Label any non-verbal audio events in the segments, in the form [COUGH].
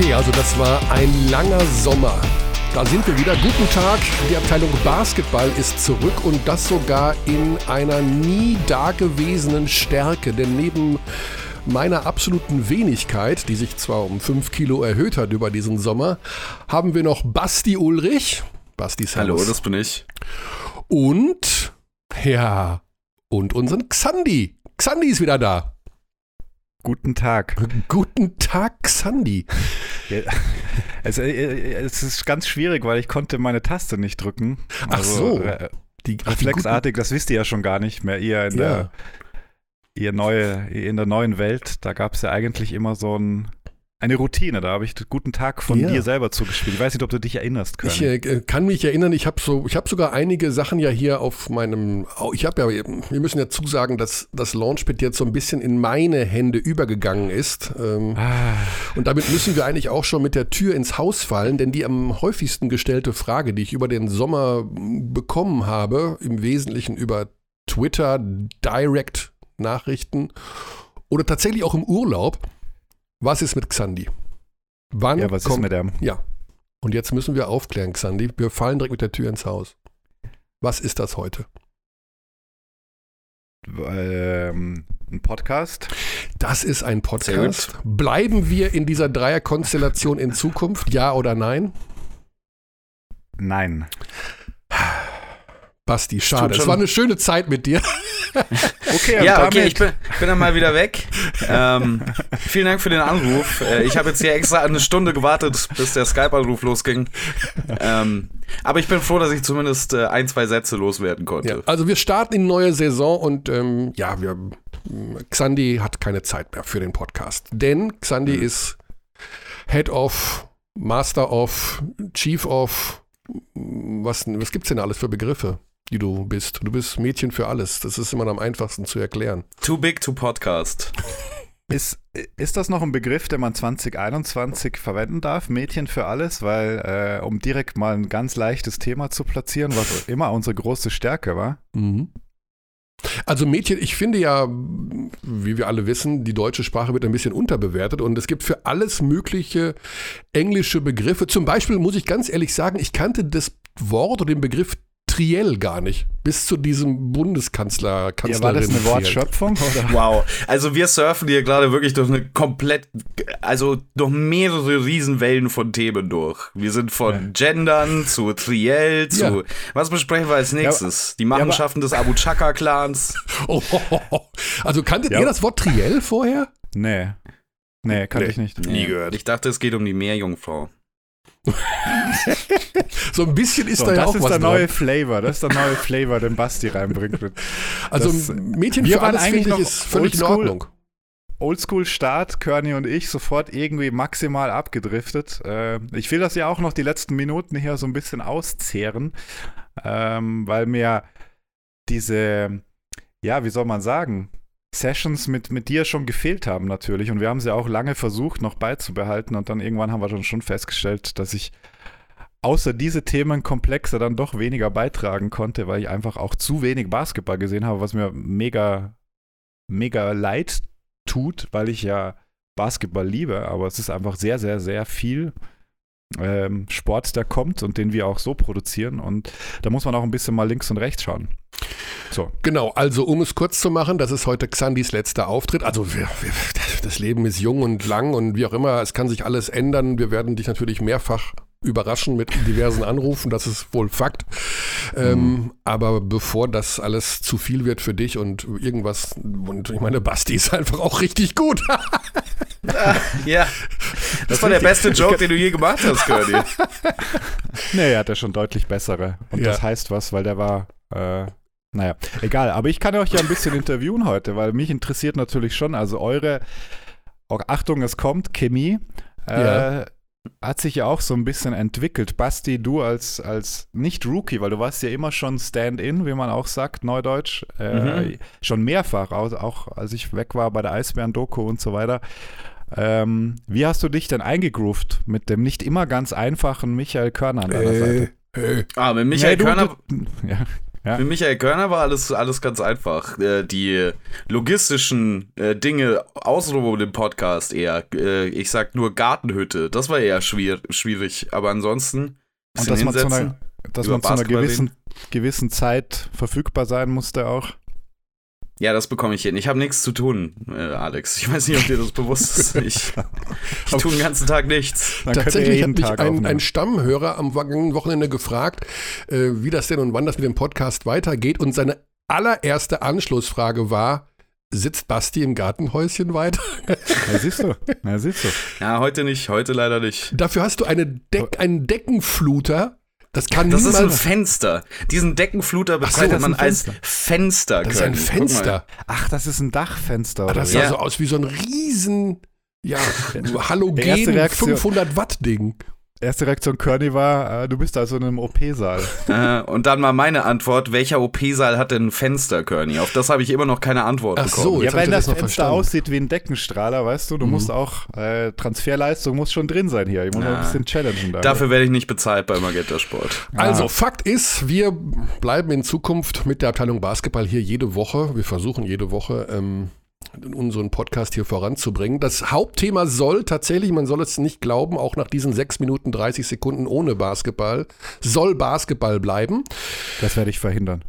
Okay, also das war ein langer Sommer. Da sind wir wieder. Guten Tag. Die Abteilung Basketball ist zurück und das sogar in einer nie dagewesenen Stärke. Denn neben meiner absoluten Wenigkeit, die sich zwar um 5 Kilo erhöht hat über diesen Sommer, haben wir noch Basti Ulrich. Basti, servus. Hallo, das bin ich. Und, ja, und unseren Xandi. Xandi ist wieder da. Guten Tag. Guten Tag, Xandi. Ja, [LAUGHS] es, äh, es, ist ganz schwierig, weil ich konnte meine Taste nicht drücken. Ach also, so. Äh, die, reflexartig, das wisst ihr ja schon gar nicht mehr. Ihr in, ja. der, ihr neue, in der neuen Welt, da gab es ja eigentlich immer so ein eine Routine, da habe ich guten Tag von ja. dir selber zugespielt. Ich weiß nicht, ob du dich erinnerst. Können. Ich äh, kann mich erinnern, ich habe so, ich sogar einige Sachen ja hier auf meinem, ich habe ja, wir müssen ja zusagen, dass das Launchpad jetzt so ein bisschen in meine Hände übergegangen ist. Ähm, ah. Und damit müssen wir eigentlich auch schon mit der Tür ins Haus fallen, denn die am häufigsten gestellte Frage, die ich über den Sommer bekommen habe, im Wesentlichen über Twitter, Direct Nachrichten oder tatsächlich auch im Urlaub, was ist mit Xandi? Wann ja, was kommt, ist mit dem? Ja. Und jetzt müssen wir aufklären, Xandi. Wir fallen direkt mit der Tür ins Haus. Was ist das heute? Ähm, ein Podcast. Das ist ein Podcast. Bleiben wir in dieser Dreierkonstellation in Zukunft? Ja oder nein? Nein. Basti, schade. Es war eine schöne Zeit mit dir. [LAUGHS] okay, ja, okay, ich bin, bin, dann mal wieder weg. Ähm, vielen Dank für den Anruf. Äh, ich habe jetzt hier extra eine Stunde gewartet, bis der Skype-Anruf losging. Ähm, aber ich bin froh, dass ich zumindest äh, ein, zwei Sätze loswerden konnte. Ja, also wir starten in neue Saison und ähm, ja, wir, Xandi hat keine Zeit mehr für den Podcast. Denn Xandi mhm. ist Head of, Master of, Chief of, was, was gibt es denn alles für Begriffe? Die du bist. Du bist Mädchen für alles. Das ist immer am einfachsten zu erklären. Too big to podcast. [LAUGHS] Ist, ist das noch ein Begriff, den man 2021 verwenden darf? Mädchen für alles? Weil, äh, um direkt mal ein ganz leichtes Thema zu platzieren, was immer unsere große Stärke war. Mhm. Also Mädchen, ich finde ja, wie wir alle wissen, die deutsche Sprache wird ein bisschen unterbewertet und es gibt für alles mögliche englische Begriffe. Zum Beispiel muss ich ganz ehrlich sagen, ich kannte das Wort oder den Begriff Triell gar nicht. Bis zu diesem Bundeskanzler, Kanzlerin. Ja, war das eine Wortschöpfung? Oder? [LAUGHS] Wow. Also wir surfen hier gerade wirklich durch eine komplett, also durch mehrere Riesenwellen von Themen durch. Wir sind von ja. Gendern zu Triell [LAUGHS] zu, ja. was besprechen wir als nächstes? Die Machenschaften des Abu Chaka-Clans. [LAUGHS] Oh, also kanntet ihr das Wort Triell vorher? Nee. Nee, kannte nee. ich nicht. Nie gehört. Ich dachte, es geht um die Meerjungfrau. [LAUGHS] so ein bisschen ist so, da ja auch was Das ist der neue Flavor, das ist der neue Flavor, den Basti reinbringt. [LAUGHS] Also das, Mädchen für alles finde ich ist völlig in Ordnung. Oldschool-Start, Körny und ich sofort irgendwie maximal abgedriftet. Äh, ich will das ja auch noch die letzten Minuten hier so ein bisschen auszehren, ähm, weil mir diese, ja, wie soll man sagen, Sessions mit, mit dir schon gefehlt haben natürlich. Und wir haben sie auch lange versucht, noch beizubehalten. Und dann irgendwann haben wir dann schon festgestellt, dass ich außer diese Themenkomplexe dann doch weniger beitragen konnte, weil ich einfach auch zu wenig Basketball gesehen habe, was mir mega, mega leid tut, weil ich ja Basketball liebe. Aber es ist einfach sehr, sehr, sehr viel ähm, Sport, der kommt und den wir auch so produzieren. Und da muss man auch ein bisschen mal links und rechts schauen. So. Genau, also um es kurz zu machen, das ist heute Xandis letzter Auftritt. Also wir, wir, das Leben ist jung und lang und wie auch immer, es kann sich alles ändern. Wir werden dich natürlich mehrfach überraschen mit diversen Anrufen, das ist wohl Fakt. Ähm, mhm. Aber bevor das alles zu viel wird für dich und irgendwas, und ich meine, Basti ist einfach auch richtig gut. [LAUGHS] ja, das, das war der beste Joke, den du je gemacht hast, Curdy. [LAUGHS] nee, er hat ja schon deutlich bessere. Und ja. das heißt was, weil der war äh, naja, egal. Aber ich kann euch ja ein bisschen interviewen heute, weil mich interessiert natürlich schon, also eure, oh, Achtung, es kommt, Chemie. Äh, ja. Hat sich ja auch so ein bisschen entwickelt. Basti, du als, als nicht-Rookie, weil du warst ja immer schon Stand-in, wie man auch sagt, Neudeutsch, äh, mhm. schon mehrfach, auch, auch als ich weg war bei der Eisbären-Doku und so weiter. Ähm, wie hast du dich denn eingegroovt mit dem nicht immer ganz einfachen Michael Körner an deiner äh, Seite? Äh. Ah, mit Michael nee, Körner. Du, ja. Ja. Für Michael Körner war alles, alles ganz einfach. Äh, die logistischen äh, Dinge außenrum um den Podcast eher. Äh, ich sag nur Gartenhütte. Das war eher schwierig. schwierig. Aber ansonsten. Und dass man zu einer, dass man zu einer gewissen, gewissen Zeit verfügbar sein musste auch. Ja, das bekomme ich hin. Ich habe nichts zu tun, äh, Alex. Ich weiß nicht, ob dir das bewusst ist. Ich, ich tue den ganzen Tag nichts. Dann Tatsächlich hat mich ein, ein, Stammhörer am Wochenende gefragt, äh, wie das denn und wann das mit dem Podcast weitergeht. Und seine allererste Anschlussfrage war, sitzt Basti im Gartenhäuschen weiter? [LAUGHS] Ja, siehst du. Ja, siehst du. Ja, heute nicht. Heute leider nicht. Dafür hast du eine Deck, einen Deckenfluter das kann Das ist ein Fenster. Diesen Deckenfluter bezeichnet so, man als Fenster. Das ist ein Fenster. Ach, das ist ein Dachfenster. Ah, das sah ja. so aus wie so ein riesen, ja, [LAUGHS] halogen 500 Watt Ding. Erste Reaktion Körny war, äh, du bist also in einem OP-Saal. [LAUGHS] Äh, und dann mal meine Antwort, welcher OP-Saal hat denn ein Fenster, Körny? Auf das habe ich immer noch keine Antwort Ach bekommen. So, ja, weil das, das Fenster verstanden. aussieht wie ein Deckenstrahler, weißt du, du mhm. musst auch, äh, Transferleistung muss schon drin sein hier. Ich muss ja. noch ein bisschen challengen. Da. Dafür werde ich nicht bezahlt bei Magenta Sport. Also, Fakt ist, wir bleiben in Zukunft mit der Abteilung Basketball hier jede Woche. Wir versuchen jede Woche ähm, unseren Podcast hier voranzubringen. Das Hauptthema soll tatsächlich, man soll es nicht glauben, auch nach diesen 6 Minuten 30 Sekunden ohne Basketball, soll Basketball bleiben. Das werde ich verhindern.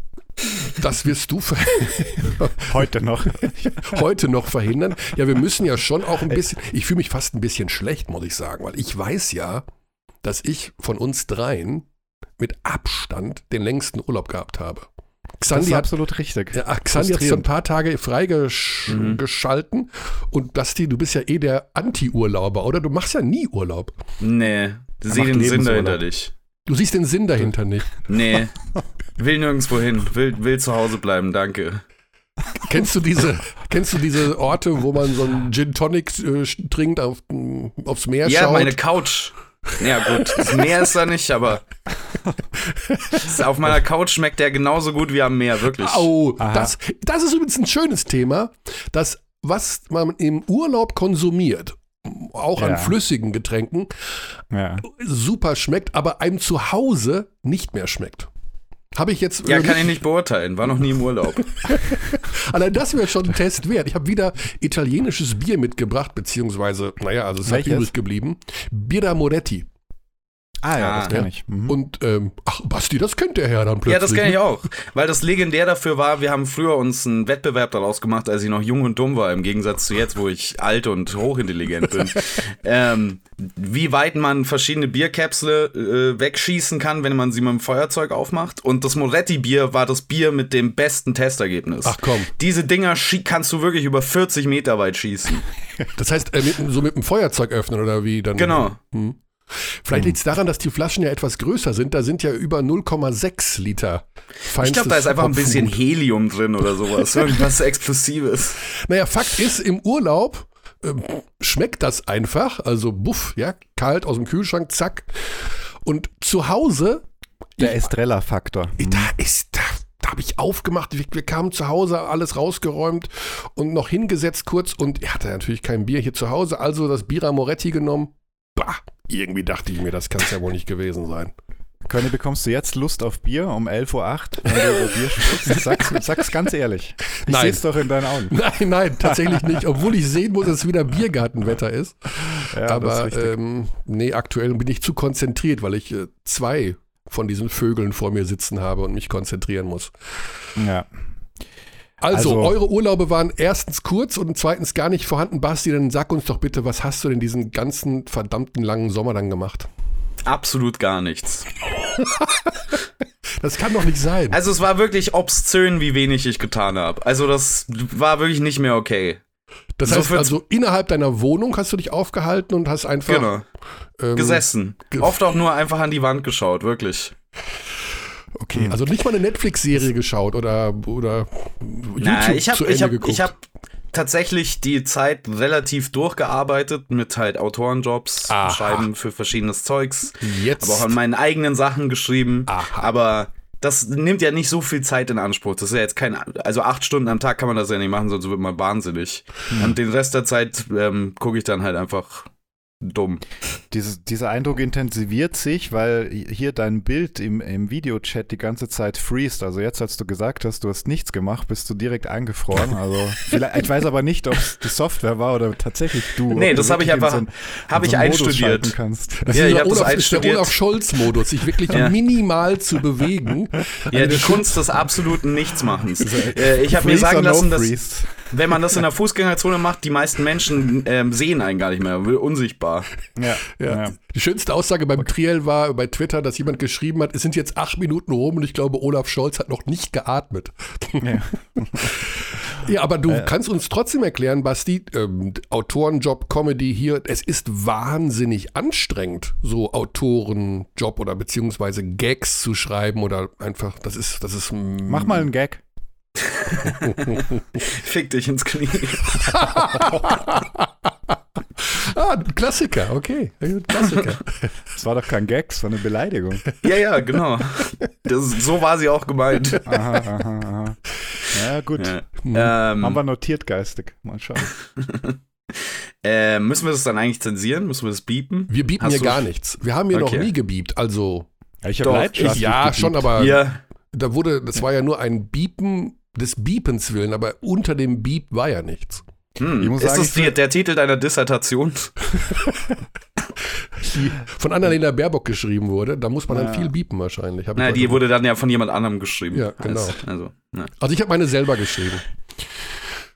Das wirst du verhindern. [LAUGHS] Heute noch. [LAUGHS] Heute noch verhindern. Ja, wir müssen ja schon auch ein bisschen, ich fühle mich fast ein bisschen schlecht, muss ich sagen, weil ich weiß ja, dass ich von uns dreien mit Abstand den längsten Urlaub gehabt habe. Xandi das ist hat, absolut richtig. Ja, Xandi hat so ein paar Tage freigeschalten mhm. und Basti, du bist ja eh der Anti-Urlauber, oder? Du machst ja nie Urlaub. Nee, du siehst den Sinn dahinter nicht. Du siehst den Sinn dahinter nicht. Nee, [LAUGHS] will nirgendwo hin, will, will zu Hause bleiben, danke. Kennst du diese, [LAUGHS] kennst du diese Orte, wo man so einen Gin Tonic äh, trinkt, auf, aufs Meer ja, schaut? Ja, meine Couch. Ja, gut, das Meer ist da nicht, aber [LAUGHS] auf meiner Couch schmeckt der genauso gut wie am Meer, wirklich. Oh, das, das ist übrigens ein schönes Thema, dass was man im Urlaub konsumiert, auch ja. an flüssigen Getränken, ja. super schmeckt, aber einem zu Hause nicht mehr schmeckt. Habe ich jetzt. Ja, kann ich nicht beurteilen. War noch nie im Urlaub. [LAUGHS] Allein das wäre schon ein Test wert. Ich habe wieder italienisches Bier mitgebracht, beziehungsweise, naja, also es Welches? hat übrig geblieben. Birra Moretti. Ah ja, das kenne ich. Mhm. Und ähm, ach Basti, das kennt der Herr dann plötzlich. Ja, das kenne ich ne? auch, weil das legendär dafür war, wir haben früher uns einen Wettbewerb daraus gemacht, als ich noch jung und dumm war, im Gegensatz zu jetzt, wo ich alt und hochintelligent bin. [LAUGHS] ähm, wie weit man verschiedene Bierkäpsle äh, wegschießen kann, wenn man sie mit dem Feuerzeug aufmacht. Und das Moretti-Bier war das Bier mit dem besten Testergebnis. Ach komm. Diese Dinger kannst du wirklich über 40 Meter weit schießen. [LAUGHS] Das heißt, äh, mit, so mit dem Feuerzeug öffnen oder wie dann? Genau. Hm. Vielleicht hm. liegt es daran, dass die Flaschen ja etwas größer sind. Da sind ja über 0,6 Liter. Ich glaube, da ist einfach ein bisschen Helium drin oder sowas. Irgendwas Explosives. Naja, Fakt ist, im Urlaub äh, schmeckt das einfach. Also, buff, ja, kalt aus dem Kühlschrank, zack. Und zu Hause. Der Estrella-Faktor. Da ist, da, da habe ich aufgemacht. Wir, wir, kamen zu Hause, alles rausgeräumt und noch hingesetzt kurz. Und er hatte natürlich kein Bier hier zu Hause. Also das Bira Moretti genommen. Bah, irgendwie dachte ich mir, das kann es ja wohl nicht gewesen sein. Könne, bekommst du jetzt Lust auf Bier um 11.08 Uhr, wenn du über Bier sprichst? [LAUGHS] Sag's, sag's ganz ehrlich. Ich sehe es doch in deinen Augen. Nein, nein, tatsächlich nicht. Obwohl ich sehen muss, dass es wieder Biergartenwetter ist. Ja, Aber ist ähm, nee, aktuell bin ich zu konzentriert, weil ich äh, zwei von diesen Vögeln vor mir sitzen habe und mich konzentrieren muss. Ja. Also, also, eure Urlaube waren erstens kurz und zweitens gar nicht vorhanden. Basti, dann sag uns doch bitte, was hast du denn diesen ganzen verdammten langen Sommer dann gemacht? Absolut gar nichts. das kann doch nicht sein. Also es war wirklich obszön, wie wenig ich getan habe. Also das war wirklich nicht mehr okay. Das so heißt also, innerhalb deiner Wohnung hast du dich aufgehalten und hast einfach genau. ähm, gesessen. Oft auch nur einfach an die Wand geschaut, wirklich. Okay, also nicht mal eine Netflix-Serie geschaut oder, oder YouTube Na, ich hab, zu Ende ich hab, geguckt. Ich habe tatsächlich die Zeit relativ durchgearbeitet mit halt Autorenjobs, Aha. Schreiben für verschiedenes Zeugs. Jetzt. Aber auch an meinen eigenen Sachen geschrieben. Aha. Aber das nimmt ja nicht so viel Zeit in Anspruch. Das ist ja jetzt kein, also acht Stunden am Tag kann man das ja nicht machen, sonst wird man wahnsinnig. Hm. Und den Rest der Zeit ähm, gucke ich dann halt einfach dumm. Dieses, dieser Eindruck intensiviert sich, weil hier dein Bild im, im Videochat die ganze Zeit freest. Also jetzt, als du gesagt hast, du hast nichts gemacht, bist du direkt eingefroren. [LAUGHS] Also ich weiß aber nicht, ob es die Software war oder tatsächlich du. Nee, das habe ich einfach, so habe ich so einstudiert. Kannst. Das Ja, ist, ich der hab das Olaf, ist der. Olaf Scholz-Modus, sich wirklich [LAUGHS] Ja. minimal zu bewegen. Ja, die Kunst des absoluten Nichtsmachens. Äh, ich habe mir sagen or no lassen, dass freeze? Wenn man das in der Fußgängerzone macht, die meisten Menschen ähm, sehen einen gar nicht mehr, unsichtbar. Ja, Ja. ja. Die schönste Aussage beim Triell war bei Twitter, dass jemand geschrieben hat, es sind jetzt acht Minuten rum und ich glaube, Olaf Scholz hat noch nicht geatmet. ja. [LAUGHS] Ja, aber du kannst uns trotzdem erklären, Basti, ähm, Autorenjob, Comedy hier, es ist wahnsinnig anstrengend, so Autorenjob oder beziehungsweise Gags zu schreiben oder einfach, das ist, das ist. Mach mal einen Gag. [LAUGHS] Fick dich ins Knie. [LAUGHS] Ah, ein Klassiker, okay. Klassiker. Das war doch kein Gag, das war eine Beleidigung. Ja, ja, genau. Das, so war sie auch gemeint. Aha, aha, aha. Ja, gut. Ja. Haben wir Ähm, notiert geistig. Mal schauen. [LAUGHS] äh, müssen wir das dann eigentlich zensieren? Müssen wir das biepen? Wir bieten Hast hier gar nichts. Wir haben hier Okay. noch nie gebiebt. Also, Ja, ich Doch, habe ja, gebiebt. schon, aber Ja. da wurde, das war ja nur ein Biepen des Biepens willen, aber unter dem Beep war ja nichts. Hm. Ich muss Ist sagen, das ich die, der Titel deiner Dissertation? Von Annalena Baerbock geschrieben wurde, da muss man Ja. dann viel biepen wahrscheinlich. Hab ich Na, heute die wurde dann ja von jemand anderem geschrieben. Ja, genau. Als, also, na. Also ich habe meine selber geschrieben.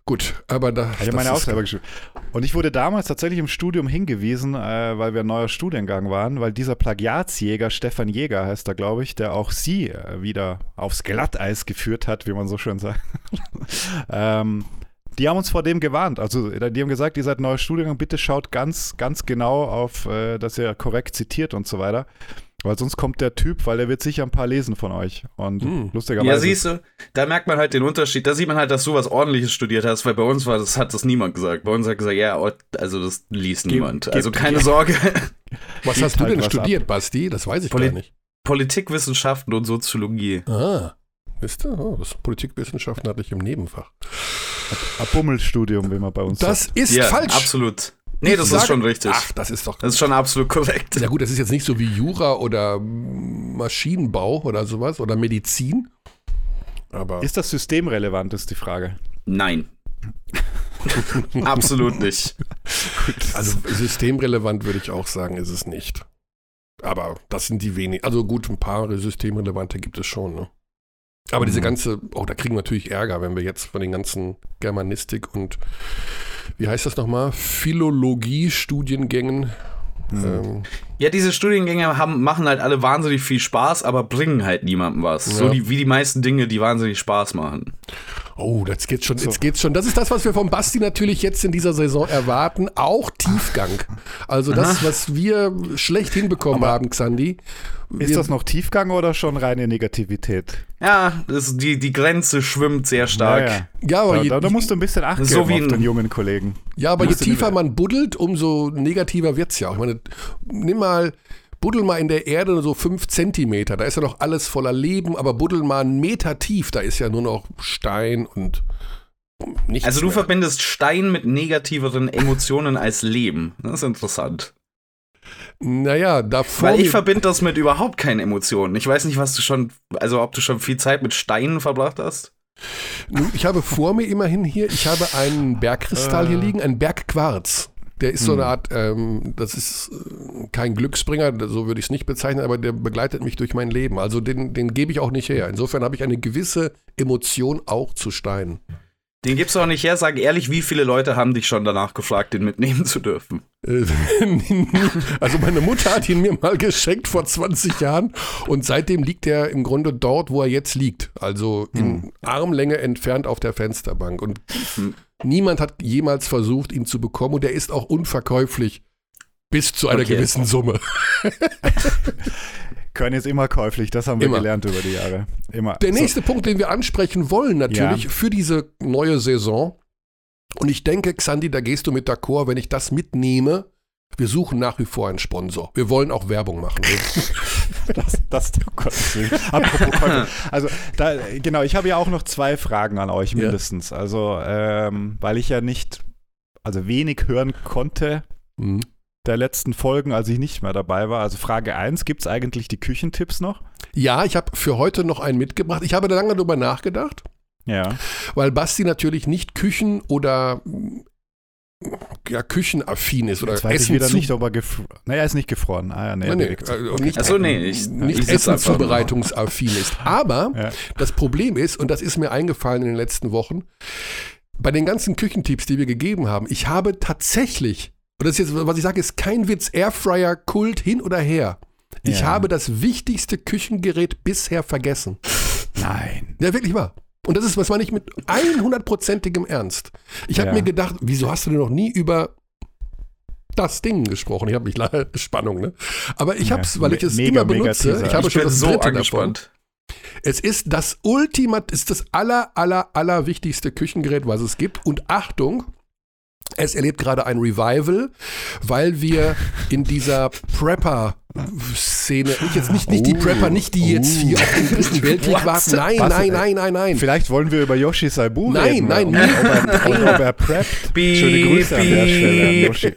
Gut, aber da. Das meine auch selber geschrieben. Und ich wurde damals tatsächlich im Studium hingewiesen, äh, weil wir ein neuer Studiengang waren, weil dieser Plagiatsjäger, Stefan Jäger heißt er, glaube ich, der auch sie äh, wieder aufs Glatteis geführt hat, wie man so schön sagt. [LAUGHS] ähm, die haben uns vor dem gewarnt. Also äh, die haben gesagt, ihr seid neuer Studiengang, bitte schaut ganz, ganz genau auf, äh, dass ihr korrekt zitiert und so weiter. Weil sonst kommt der Typ, weil der wird sicher ein paar lesen von euch. Und Hm. lustigerweise. Ja, siehst du, da merkt man halt den Unterschied. Da sieht man halt, dass du was ordentliches studiert hast, weil bei uns war das, hat das niemand gesagt. Bei uns hat gesagt, ja, oh, also das liest Gib- niemand. gib- Also keine Sorge. [LAUGHS] Was hast du halt denn was studiert, Basti? Das weiß ich Poli- gar nicht. Politikwissenschaften und Soziologie. Ah, wisst ihr? Oh, das Politikwissenschaften hatte ich im Nebenfach. Ein Bummelstudium, wie man bei uns Das sagt. ist ja, falsch. absolut. Nee, Ich das sage- ist schon richtig. Ach, das ist doch. Das ist schon absolut korrekt. Ja gut, das ist jetzt nicht so wie Jura oder Maschinenbau oder sowas oder Medizin. Aber Ist das systemrelevant, ist die Frage. Nein. [LAUGHS] absolut nicht. also systemrelevant würde ich auch sagen, ist es nicht. Aber das sind die wenigen. Also gut, ein paar systemrelevante gibt es schon. Ne? Aber diese Mhm. ganze, oh, da kriegen wir natürlich Ärger, wenn wir jetzt von den ganzen Germanistik und wie heißt das nochmal? Philologie-Studiengängen. Ähm, Ja, diese Studiengänge haben, machen halt alle wahnsinnig viel Spaß, aber bringen halt niemandem was. So Ja. die, wie die meisten Dinge, die wahnsinnig Spaß machen. Oh, jetzt geht's schon, So. jetzt geht's schon. Das ist das, was wir vom Basti natürlich jetzt in dieser Saison erwarten. Auch Tiefgang. Also das, was wir schlecht hinbekommen Aber haben, Xandi. Ist wir, das noch Tiefgang oder schon reine Negativität? Ja, das, die, die Grenze schwimmt sehr stark. Ja, ja. Aber Da, je, da, da musst du ein bisschen Acht So geben wie auf den jungen Kollegen. ja, aber je tiefer man buddelt, umso negativer wird's ja auch. Ich meine, nimm mal, buddel mal in der Erde so fünf Zentimeter. Da ist ja noch alles voller Leben, aber buddel mal einen Meter tief. Da ist ja nur noch Stein und nichts Also du mehr. verbindest Stein mit negativeren Emotionen als Leben. Das ist interessant. Naja, davor. Weil ich verbinde das mit überhaupt keinen Emotionen. Ich weiß nicht, was du schon, also ob du schon viel Zeit mit Steinen verbracht hast. Nun, Ich habe vor mir immerhin hier, ich habe einen Bergkristall hier Äh. liegen, einen Bergquarz. Der ist so Hm. eine Art, ähm, das ist äh, kein Glücksbringer, so würde ich es nicht bezeichnen, aber der begleitet mich durch mein Leben. Also den, den gebe ich auch nicht her. Insofern habe ich eine gewisse Emotion auch zu Steinen. Den gibst du auch nicht her. Sag ehrlich, wie viele Leute haben dich schon danach gefragt, den mitnehmen zu dürfen? Äh, [LAUGHS] also meine Mutter hat ihn mir mal geschenkt vor 20 Jahren und seitdem liegt er im Grunde dort, wo er jetzt liegt. Also in Armlänge entfernt auf der Fensterbank. Und Hm. Niemand hat jemals versucht, ihn zu bekommen und er ist auch unverkäuflich bis zu einer Okay. gewissen Summe. [LAUGHS] Können jetzt immer käuflich, das haben wir Immer. gelernt über die Jahre. Immer. Der So. nächste Punkt, den wir ansprechen wollen natürlich Ja. für diese neue Saison. Und ich denke, Xandi, da gehst du mit d'accord, wenn ich das mitnehme. Wir suchen nach wie vor einen Sponsor. Wir wollen auch Werbung machen. [LAUGHS] Das, das, oh Gottes Willen. Apropos [LAUGHS] Käufer. Also, da, genau, ich habe ja auch noch zwei Fragen an euch Ja. mindestens. Also, ähm, weil ich ja nicht, also wenig hören konnte, Mhm. der letzten Folgen, als ich nicht mehr dabei war. Also Frage 1, gibt es eigentlich die Küchentipps noch? Ja, ich habe für heute noch einen mitgebracht. Ich habe da lange darüber nachgedacht. Ja. Weil Basti natürlich nicht Küchen- oder ja, küchenaffin ist oder Jetzt weiß Essen ich wieder nicht, ob er gefroren Naja, er ist nicht gefroren. Ah, ja, nee, Nee, nee, also nicht, Achso, nee, ich, nicht ich. Essenzubereitungsaffin ist. Aber [LAUGHS] Ja. das Problem ist, und das ist mir eingefallen in den letzten Wochen, bei den ganzen Küchentipps, die wir gegeben haben, ich habe tatsächlich, und das ist jetzt, was ich sage, ist kein Witz, Airfryer, Kult hin oder her. Ich Ja. habe das wichtigste Küchengerät bisher vergessen. Nein. Ja, wirklich wahr. Und das ist, was meine ich mit 100%igem Ernst. Ich habe Ja. mir gedacht, wieso hast du denn noch nie über das Ding gesprochen? Ich habe mich leider [LAUGHS] Spannung, ne? Aber ich Ja, habe es, weil ich es mega, immer mega benutze. Teaser. Ich habe ich schon bin das so dritte davon. angespannt. Es ist das Ultimat, ist das aller, aller, aller wichtigste Küchengerät, was es gibt. Und Achtung, es erlebt gerade ein Revival, weil wir in dieser Prepper-Szene, nicht jetzt nicht, nicht die Oh, Prepper, nicht die jetzt hier auf den dritten Weltkrieg warten. Nein, Was? nein, nein, nein, nein. Vielleicht wollen wir über Yoshi Saibu Nein, reden. nein, ob, nein. ob, er, ob er preppt. Schöne Grüße an der Stelle an. Yoshi.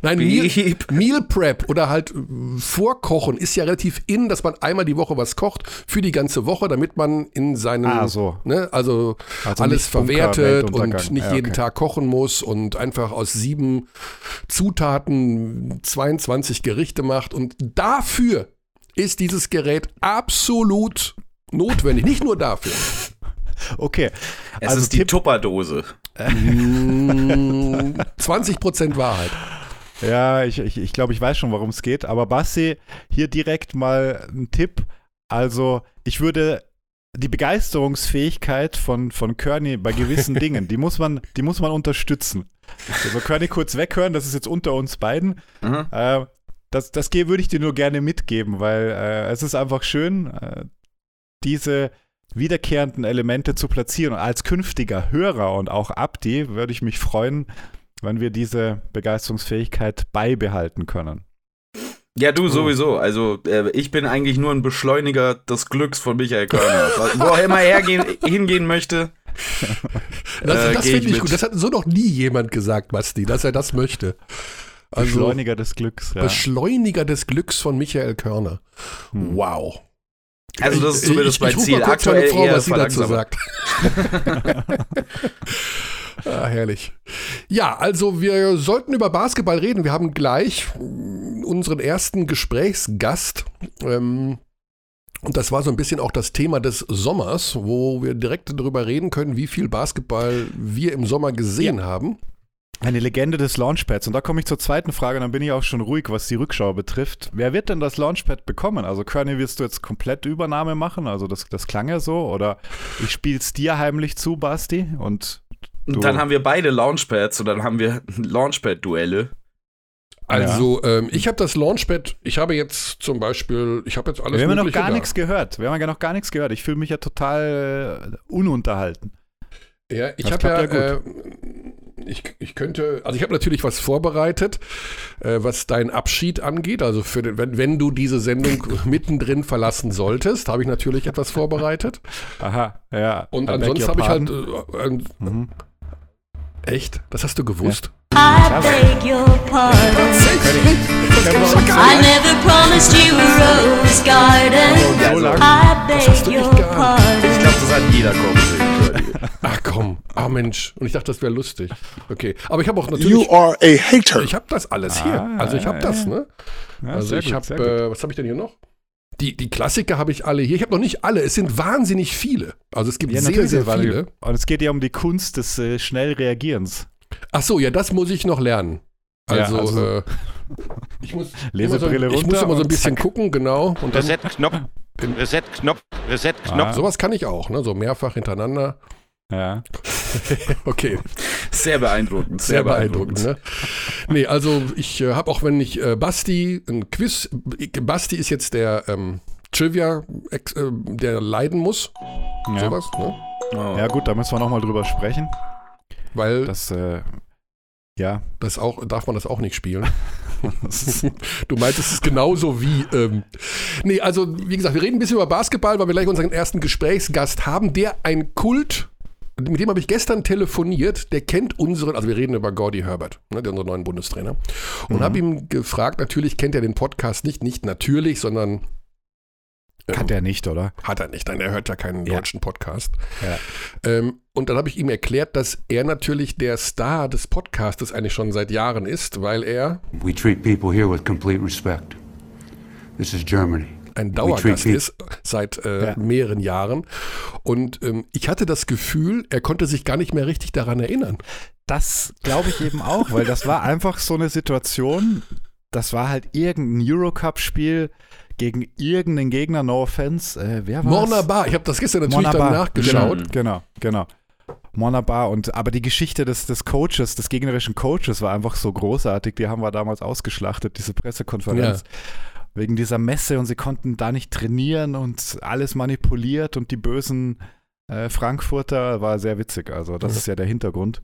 Nein, Meal. Meal Prep oder halt äh, Vorkochen ist ja relativ in, dass man einmal die Woche was kocht für die ganze Woche, damit man in seinen, Ah, so. ne, also, Also alles verwertet und nicht Ja, jeden okay. Tag kochen muss und einfach aus sieben Zutaten 22 Gerichte macht. Und dafür ist dieses Gerät absolut notwendig. Nicht nur dafür. [LAUGHS] Okay. Es also ist die Tipp, Tupperdose. [LAUGHS] Mm, 20% Wahrheit. Ja, ich, ich, ich glaube, ich weiß schon, worum es geht. Aber Basti, hier direkt mal ein Tipp. Also, ich würde die Begeisterungsfähigkeit von, von Kearney bei gewissen [LAUGHS] Dingen, die muss man, die muss man unterstützen. Also Kearney kurz weghören, das ist jetzt unter uns beiden. Mhm. Äh, das das würde ich dir nur gerne mitgeben, weil äh, es ist einfach schön, äh, diese wiederkehrenden Elemente zu platzieren. Und als künftiger Hörer und auch Abdi würde ich mich freuen, wenn wir diese Begeisterungsfähigkeit beibehalten können. Ja, du sowieso. Also, äh, ich bin eigentlich nur ein Beschleuniger des Glücks von Michael Körner. [LAUGHS] Wo er immer hergehen, hingehen möchte. [LAUGHS] Das, Äh, das finde ich ich mit. gut. Das hat so noch nie jemand gesagt, Basti, dass er das möchte. Also Beschleuniger des Glücks. Ja. Beschleuniger des Glücks von Michael Körner. Hm. Wow. Also, das ist zumindest ich, mein ich ruf Ziel. Mal kurz meine Aktuell Frau, eher was sie dazu sagt. [LAUGHS] ah, herrlich. Ja, also wir sollten über Basketball reden. Wir haben gleich mm, unseren ersten Gesprächsgast. Ähm, und das war so ein bisschen auch das Thema des Sommers, wo wir direkt darüber reden können, wie viel Basketball wir im Sommer gesehen haben. Eine Legende des Launchpads. Und da komme ich zur zweiten Frage, und dann bin ich auch schon ruhig, was die Rückschau betrifft. Wer wird denn das Launchpad bekommen? Also, Kearney, wirst du jetzt komplett Übernahme machen? Also, das, das klang ja so. Oder ich spiel's dir heimlich zu, Basti, und Und dann haben wir beide Launchpads und dann haben wir Launchpad-Duelle. Also ähm, ich habe das Launchpad, ich habe jetzt zum Beispiel, ich habe jetzt alles wir haben ja noch gar nichts gehört. Wir haben ja noch gar nichts gehört. Ich fühle mich ja total äh, ununterhalten. Ja, ich habe ja, klappt äh, ich, ich könnte, also ich habe natürlich was vorbereitet, äh, was deinen Abschied angeht. Also für den, wenn, wenn du diese Sendung [LAUGHS] mittendrin verlassen solltest, habe ich natürlich etwas vorbereitet. Aha, ja. Und ansonsten habe ich halt, äh, Mhm. Echt, das hast du gewusst? I beg your pardon. I never promised you a rose garden. Ja, lang? I hast du beg nicht your pardon. ich glaube, das hat jeder kommen sehen. Ach komm, ah Mensch. Und ich dachte, das wäre lustig. Okay, aber ich habe auch You natürlich, are a hater. ich habe das alles hier. Ah, Also ich habe ja, das, ja. ne? Ja, Also ich habe, äh, was habe ich denn hier noch? Die, die Klassiker habe ich alle hier. Ich habe noch nicht alle. Es sind wahnsinnig viele. Also es gibt Ja, sehr, sehr viele. Und es geht ja um die Kunst des äh, schnell Reagierens. Ach so, ja, das muss ich noch lernen. Ja, Also, also- äh, [LAUGHS] ich muss Lesebrille immer so, ich muss immer so ein und bisschen zack. gucken, genau. Und dann, Reset-Knopf, Reset-Knopf, Reset-Knopf. Ah. sowas kann ich auch, ne? So mehrfach hintereinander. Ja. [LAUGHS] Okay, Sehr beeindruckend. sehr beeindruckend. Ne? Nee, also ich äh, habe auch, wenn ich äh, Basti, ein Quiz, Basti ist jetzt der ähm, Trivia, ex, äh, der leiden muss, Ja. sowas, ne? Oh. ja, gut, da müssen wir nochmal drüber sprechen. Weil das, Das, äh, ja. auch, darf man das auch nicht spielen. [LAUGHS] [LAUGHS] du meintest es ist genauso wie. Ähm, nee, also wie gesagt, wir reden ein bisschen über Basketball, weil wir gleich unseren ersten Gesprächsgast haben, der ein Kult mit dem habe ich gestern telefoniert, der kennt unseren, also wir reden über Gordy Herbert, ne, der unseren neuen Bundestrainer, und habe ihm gefragt, natürlich kennt er den Podcast nicht, nicht natürlich, sondern Hat er nicht, oder? hat er nicht, nein, er hört ja keinen Ja. deutschen Podcast. Ja. Ähm, und dann habe ich ihm erklärt, dass er natürlich der Star des Podcastes eigentlich schon seit Jahren ist, weil er We treat people here with complete respect. This is Germany. Ein Dauergast ist seit äh, Ja. mehreren Jahren. Und ähm, ich hatte das Gefühl, er konnte sich gar nicht mehr richtig daran erinnern. Das glaube ich eben auch, weil das war einfach so eine Situation, das war halt irgendein Eurocup-Spiel gegen irgendeinen Gegner, no offense. Äh, wer war Mornabar, ich habe das gestern natürlich dann nachgeschaut. Genau, genau. Mornabar und aber die Geschichte des, des Coaches, des gegnerischen Coaches war einfach so großartig. Die haben wir damals ausgeschlachtet, diese Pressekonferenz. Wegen dieser Messe und sie konnten da nicht trainieren und alles manipuliert und die bösen äh, Frankfurter war sehr witzig. Also, das ist ja der Hintergrund.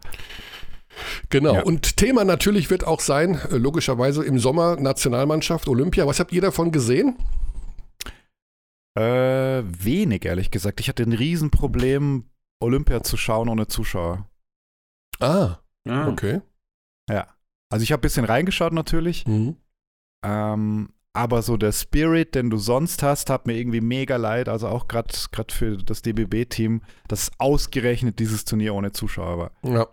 Genau. Ja. Und Thema natürlich wird auch sein, äh, logischerweise im Sommer Nationalmannschaft, Olympia. Was habt ihr davon gesehen? Äh, wenig, ehrlich gesagt. Ich hatte ein Riesenproblem, Olympia zu schauen ohne Zuschauer. Ah, Ja. okay. Ja. Also ich habe ein bisschen reingeschaut natürlich, Mhm. ähm, aber so der Spirit, den du sonst hast, hat mir irgendwie mega leid. Also auch gerade für das DBB-Team, dass ausgerechnet dieses Turnier ohne Zuschauer war. Ja.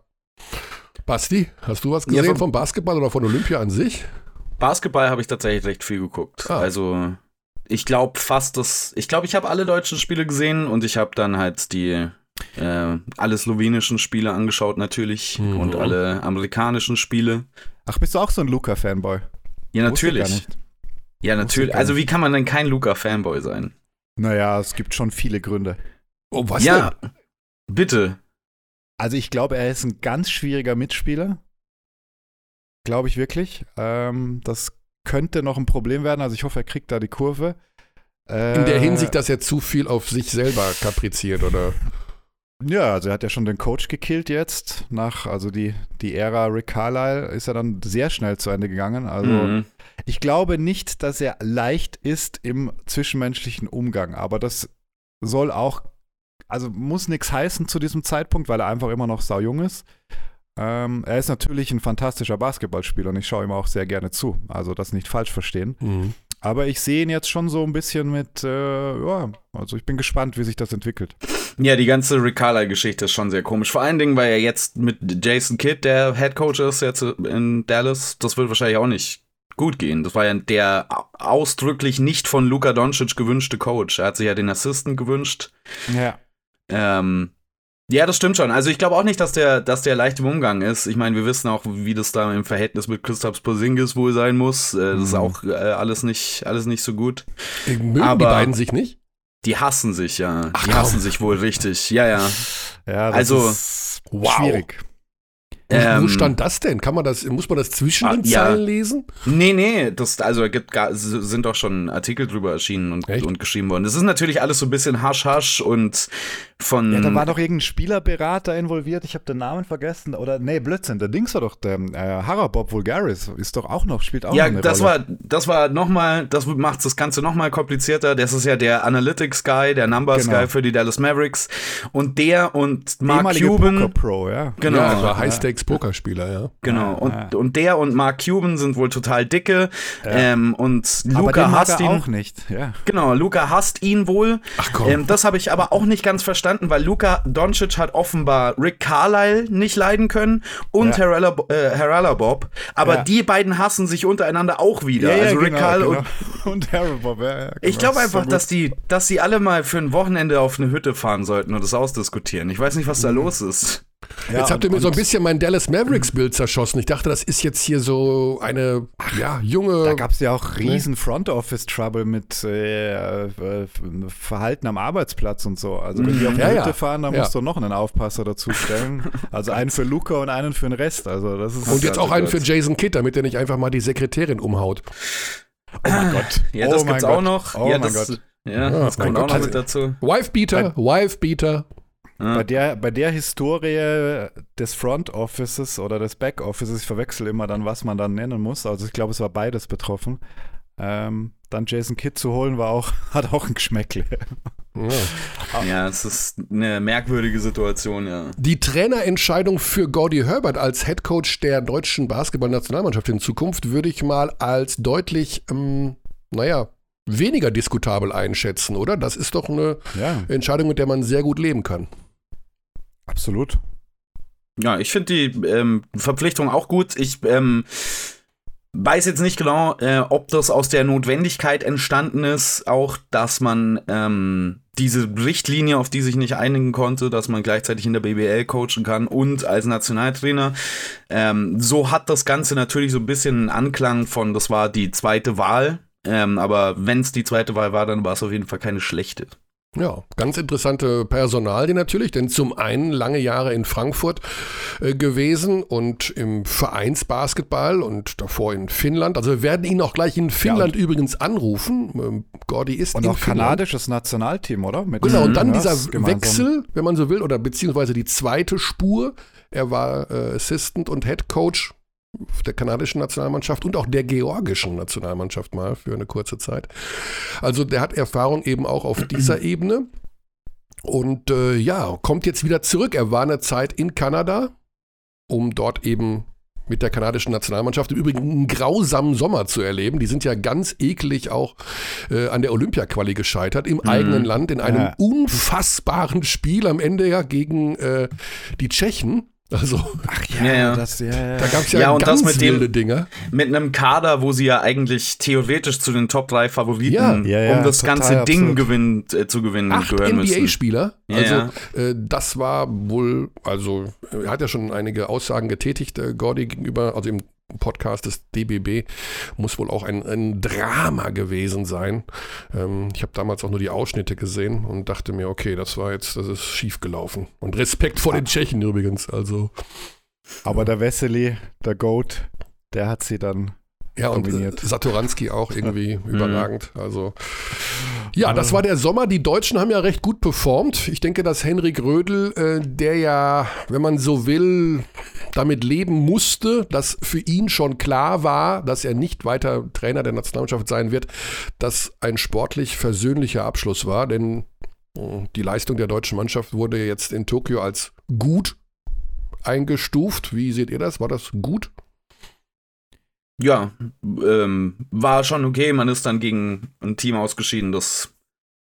Basti, hast du was Ja, gesehen vom- vom Basketball oder von Olympia an sich? Basketball habe ich tatsächlich recht viel geguckt. Ah. Also ich glaube fast das. Ich glaube, ich habe alle deutschen Spiele gesehen und ich habe dann halt die äh, alle slowenischen Spiele angeschaut natürlich Mhm. und alle amerikanischen Spiele. Ach, bist du auch so ein Ja, Luca-Fanboy? Ich natürlich. Ja, natürlich. Also wie kann man denn kein Luca-Fanboy sein? Naja, es gibt schon viele Gründe. Oh, was ja, denn? bitte. Also ich glaube, er ist ein ganz schwieriger Mitspieler. Glaube ich wirklich. Ähm, das könnte noch ein Problem werden. Also ich hoffe, er kriegt da die Kurve. Äh, In der Hinsicht, dass er zu viel auf sich selber kapriziert, oder? Ja, also er hat ja schon den Coach gekillt jetzt. Nach, also die, die Ära Rick Carlisle ist ja dann sehr schnell zu Ende gegangen. Also Mhm. ich glaube nicht, dass er leicht ist im zwischenmenschlichen Umgang, aber das soll auch, also muss nichts heißen zu diesem Zeitpunkt, weil er einfach immer noch saujung ist. Ähm, er ist natürlich ein fantastischer Basketballspieler und ich schaue ihm auch sehr gerne zu. Also das nicht falsch verstehen. Mhm. Aber ich sehe ihn jetzt schon so ein bisschen mit, äh, ja, also ich bin gespannt, wie sich das entwickelt. Ja, die ganze Rick Carlisle-Geschichte ist schon sehr komisch. Vor allen Dingen, weil er jetzt mit Jason Kidd, der Head Coach ist jetzt in Dallas, das wird wahrscheinlich auch nicht gut gehen. Das war ja der ausdrücklich nicht von Luka Doncic gewünschte Coach. Er hat sich ja den Assistant gewünscht. Ja. Ähm, ja, das stimmt schon. Also ich glaube auch nicht, dass der, dass der leicht im Umgang ist. Ich meine, wir wissen auch, wie das da im Verhältnis mit Christoph Porzingis wohl sein muss. Äh, das ist Mhm. auch äh, alles nicht, alles nicht so gut. Mögen die Aber- beiden sich nicht? Die hassen sich ja. Ach, die hassen sich wohl richtig. Ja, ja. Ja, das Also, ist wow. schwierig. Wo, wo Ähm, stand das denn? Kann man das, muss man das zwischen Ah, den ja. Zeilen lesen? Nee, nee, das, also gibt gar, sind doch schon Artikel drüber erschienen und, und geschrieben worden. Das ist natürlich alles so ein bisschen hasch-hasch und von. Ja, da war doch irgendein Spielerberater involviert, ich habe den Namen vergessen. Oder, nee, Blödsinn, der Dings war doch der äh, Harabob Vulgaris, ist doch auch noch, spielt auch ja, noch eine das Rolle. war, das war nochmal, das macht das Ganze nochmal komplizierter. Das ist ja der Analytics-Guy, der Numbers-Guy Genau. für die Dallas Mavericks. Und der und Mark ehemalige Cuban. Poker Pro, ja. Genau. Ja, also High-Stakes-Pokerspieler, ja. Genau. Ja, Und, ja. und der und Mark Cuban sind wohl total dicke. Ähm, und Aber Luca den mag hasst er ihn. auch nicht, ja. Genau, Luca hasst ihn wohl. Ach komm. Ähm, das habe ich aber auch nicht ganz verstanden, weil Luca Doncic hat offenbar Rick Carlisle nicht leiden können und Ja. Harala, äh, Bob. Aber Ja. die beiden hassen sich untereinander auch wieder. also Rick Carlisle und genau. und [LAUGHS] ja, ja. ich genau. glaube So einfach, gut. dass die, dass sie alle mal für ein Wochenende auf eine Hütte fahren sollten und das ausdiskutieren. Ich weiß nicht, was Mhm. da los ist. Ja, Jetzt habt ihr mir so ein bisschen mein Dallas Mavericks-Bild zerschossen. Ich dachte, das ist jetzt hier so eine, ja, junge. Da gab es ja auch riesen Front Office Trouble mit äh, äh, Verhalten am Arbeitsplatz und so. Also wenn die auf die Ja, Hütte ja. fahren, dann Ja. musst du noch einen Aufpasser dazu stellen. Also einen für Luca und einen für den Rest. Also das ist und jetzt auch einen für. Jason Kidd, damit er nicht einfach mal die Sekretärin umhaut. Oh mein Gott. Ja, oh das mein gibt's Gott. auch noch. Oh ja, mein das, Gott. Ja, Ah, das mein kommt auch Gott. noch Also- mit dazu. Wife-Beater, Wife-Beater. Bei der, bei der Historie des Front Offices oder des Back Offices, ich verwechsel immer dann, was man dann nennen muss. Also ich glaube, es war beides betroffen. Ähm, dann Jason Kidd zu holen, war auch, [LAUGHS] hat auch ein Geschmäckle. Ja, es ist eine merkwürdige Situation, ja. Die Trainerentscheidung für Gordy Herbert als Headcoach der deutschen Basketballnationalmannschaft in Zukunft würde ich mal als deutlich, ähm, naja, weniger diskutabel einschätzen, oder? Das ist doch eine Ja, Entscheidung, mit der man sehr gut leben kann. Absolut. Ja, ich finde die ähm, Verpflichtung auch gut. Ich ähm, weiß jetzt nicht genau, äh, ob das aus der Notwendigkeit entstanden ist, auch dass man ähm, diese Richtlinie, auf die sich nicht einigen konnte, dass man gleichzeitig in der BBL coachen kann und als Nationaltrainer. Ähm, so hat das Ganze natürlich so ein bisschen einen Anklang von, das war die zweite Wahl. Ähm, aber wenn es die zweite Wahl war, dann war es auf jeden Fall keine schlechte. Ja, ganz interessante Personalie natürlich, denn zum einen lange Jahre in Frankfurt äh, gewesen und im Vereinsbasketball und davor in Finnland. Also wir werden ihn auch gleich in Finnland übrigens anrufen. Ähm, Gordy ist Und in auch Finnland. kanadisches Nationalteam, oder? Mit Genau, und dann Ja, dieser gemeinsam. Wechsel, wenn man so will, oder beziehungsweise die zweite Spur. Er war äh, Assistant und Head Coach der kanadischen Nationalmannschaft und auch der georgischen Nationalmannschaft mal für eine kurze Zeit. Also der hat Erfahrung eben auch auf dieser [CLEARS THROAT] Ebene. Und äh, ja, kommt jetzt wieder zurück. Er war eine Zeit in Kanada, um dort eben mit der kanadischen Nationalmannschaft im Übrigen einen grausamen Sommer zu erleben. Die sind ja ganz eklig auch äh, an der Olympia-Quali gescheitert, im eigenen Land, in einem Ja. unfassbaren Spiel am Ende ja gegen äh, die Tschechen. Also Ach Ja, ja. Das, ja, ja. da gab es ja, Ja, und ganz das mit dem- wilde Dinger. Mit einem Kader, wo sie ja eigentlich theoretisch zu den Top 3 Favoriten, Ja. Ja, ja, um das ganze Ding gewinnt, äh, zu gewinnen, Acht gehören müssen. NBA-Spieler. Ja, Also ja. äh, das war wohl, also er hat ja schon einige Aussagen getätigt, äh, Gordy gegenüber, also im Podcast des DBB, muss wohl auch ein, ein Drama gewesen sein. Ähm, ich habe damals auch nur die Ausschnitte gesehen und dachte mir, okay, das war jetzt, das ist schief gelaufen. Und Respekt vor den Tschechen übrigens. Also Aber der Wesley, der Goat, der hat sie dann. Ja, und äh, dominiert. Satoranski auch irgendwie [LAUGHS] überragend. Also, ja, das war der Sommer. Die Deutschen haben ja recht gut performt. Ich denke, dass Henrik Rödel, äh, der ja, wenn man so will, damit leben musste, dass für ihn schon klar war, dass er nicht weiter Trainer der Nationalmannschaft sein wird, dass ein sportlich versöhnlicher Abschluss war. Denn äh, die Leistung der deutschen Mannschaft wurde jetzt in Tokio als gut eingestuft. Wie seht ihr das? War das gut? Ja, ähm, war schon okay. Man ist dann gegen ein Team ausgeschieden, das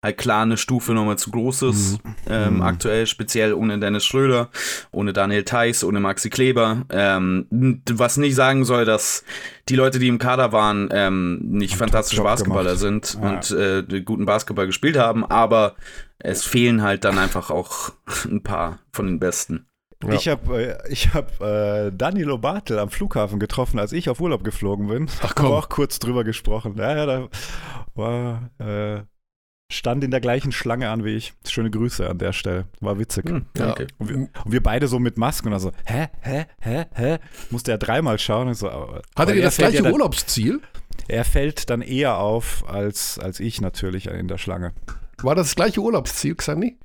halt klar eine Stufe nochmal zu groß ist. Ähm, Mhm. Aktuell speziell ohne Dennis Schröder, ohne Daniel Theiss, ohne Maxi Kleber. Ähm, was nicht sagen soll, dass die Leute, die im Kader waren, ähm, nicht fantastische Basketballer gemacht. sind Ja. und äh, guten Basketball gespielt haben, aber es fehlen halt dann einfach auch [LAUGHS] ein paar von den Besten. Ja. Ich habe äh, ich hab, äh, Danilo Bartel am Flughafen getroffen, als ich auf Urlaub geflogen bin. Ach komm. Haben auch kurz drüber gesprochen. Ja, ja, da war, äh, stand in der gleichen Schlange an wie ich. Schöne Grüße an der Stelle. War witzig. Hm, Ja. danke. Und, wir, und wir beide so mit Masken und dann so, hä, hä, hä, hä? Musste er dreimal schauen. Und so, aber, Hattet ihr er das gleiche ja dann, Urlaubsziel? Er fällt dann eher auf als, als ich natürlich in der Schlange. War das das gleiche Urlaubsziel, Xandi?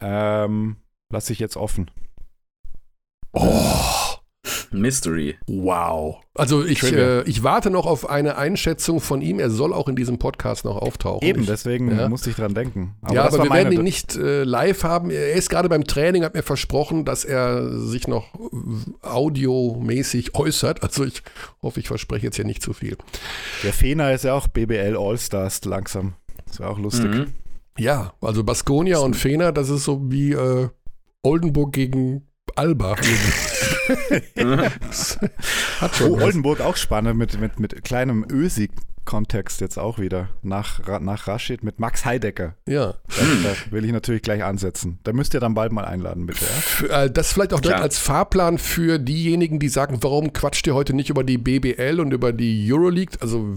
Ähm, lass ich jetzt offen. Oh, Mystery. wow. Also ich, äh, ich warte noch auf eine Einschätzung von ihm. Er soll auch in diesem Podcast noch auftauchen. Eben, ich, deswegen ja. musste ich dran denken. ja, das aber war wir werden ihn nicht äh, live haben. Er ist gerade beim Training, hat mir versprochen, dass er sich noch äh, audiomäßig äußert. Also ich hoffe, ich verspreche jetzt hier nicht zu viel. Der Fener ist ja auch BBL Allstars langsam. Das wäre auch lustig. Mhm. Ja, also Baskonia und Fener, das ist so wie äh, Oldenburg gegen Alba. [LAUGHS] Hat schon Oh. Oldenburg auch spannend mit, mit, mit kleinem Ösig-Kontext jetzt auch wieder. Nach, nach Rashid mit Max Heidecker. Ja. Da, da will ich natürlich gleich ansetzen. Da müsst ihr dann bald mal einladen, bitte. Ja? Für, äh, das vielleicht auch direkt Klar. als Fahrplan für diejenigen, die sagen, warum quatscht ihr heute nicht über die BBL und über die Euroleague? Also,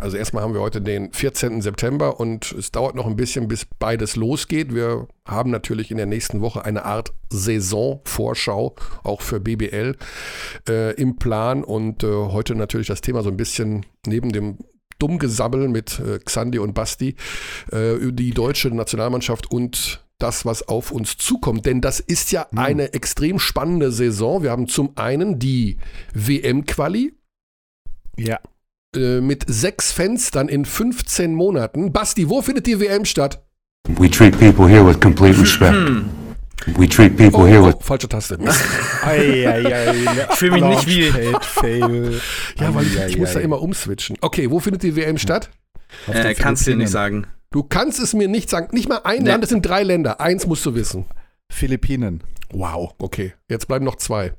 also erstmal haben wir heute den 14. September und es dauert noch ein bisschen, bis beides losgeht. Wir haben natürlich in der nächsten Woche eine Art Saisonvorschau, auch für BBL, äh, im Plan und äh, heute natürlich das Thema so ein bisschen neben dem Dummgesabbel mit äh, Xandi und Basti äh, die deutsche Nationalmannschaft und das, was auf uns zukommt. Denn das ist ja eine extrem spannende Saison. Wir haben zum einen die WM-Quali Ja. Äh, mit sechs Fenstern in 15 Monaten. Basti, wo findet die WM statt? We treat people here with complete respect. We treat people Oh, here oh, with falsche Taste. [LAUGHS] Ich fühl mich nicht wie- Fail. [LAUGHS] Ja, weil ich, Ei, ich muss ei, da ei. immer umswitchen. Okay, wo findet die WM statt? Äh, kannst dir Philippinen. nicht sagen. Du kannst es mir nicht sagen. Nicht mal ein Nee. Land, es sind drei Länder. Eins musst du wissen. Philippinen. Wow, okay. Jetzt bleiben noch zwei.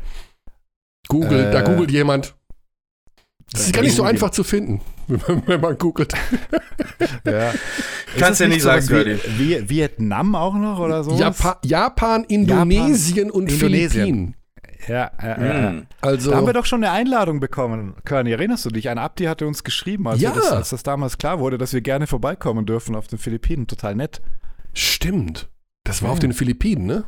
Google, Äh, da googelt jemand. Das ist äh, gar nicht so einfach zu finden, [LAUGHS] wenn man, wenn man googelt. [LAUGHS] Ja. Kannst ja nicht sagen, Curly. wie, Vietnam auch noch oder so? Japa Japan, Indonesien und Indonesien. Philippinen. Ja, ja, ja. Hm. Also, Da haben wir doch schon eine Einladung bekommen. Körny, erinnerst du dich? Ein Abdi hatte uns geschrieben, als, Ja. das, als das damals klar wurde, dass wir gerne vorbeikommen dürfen auf den Philippinen. Total nett. stimmt. Das war Ja. auf den Philippinen, ne?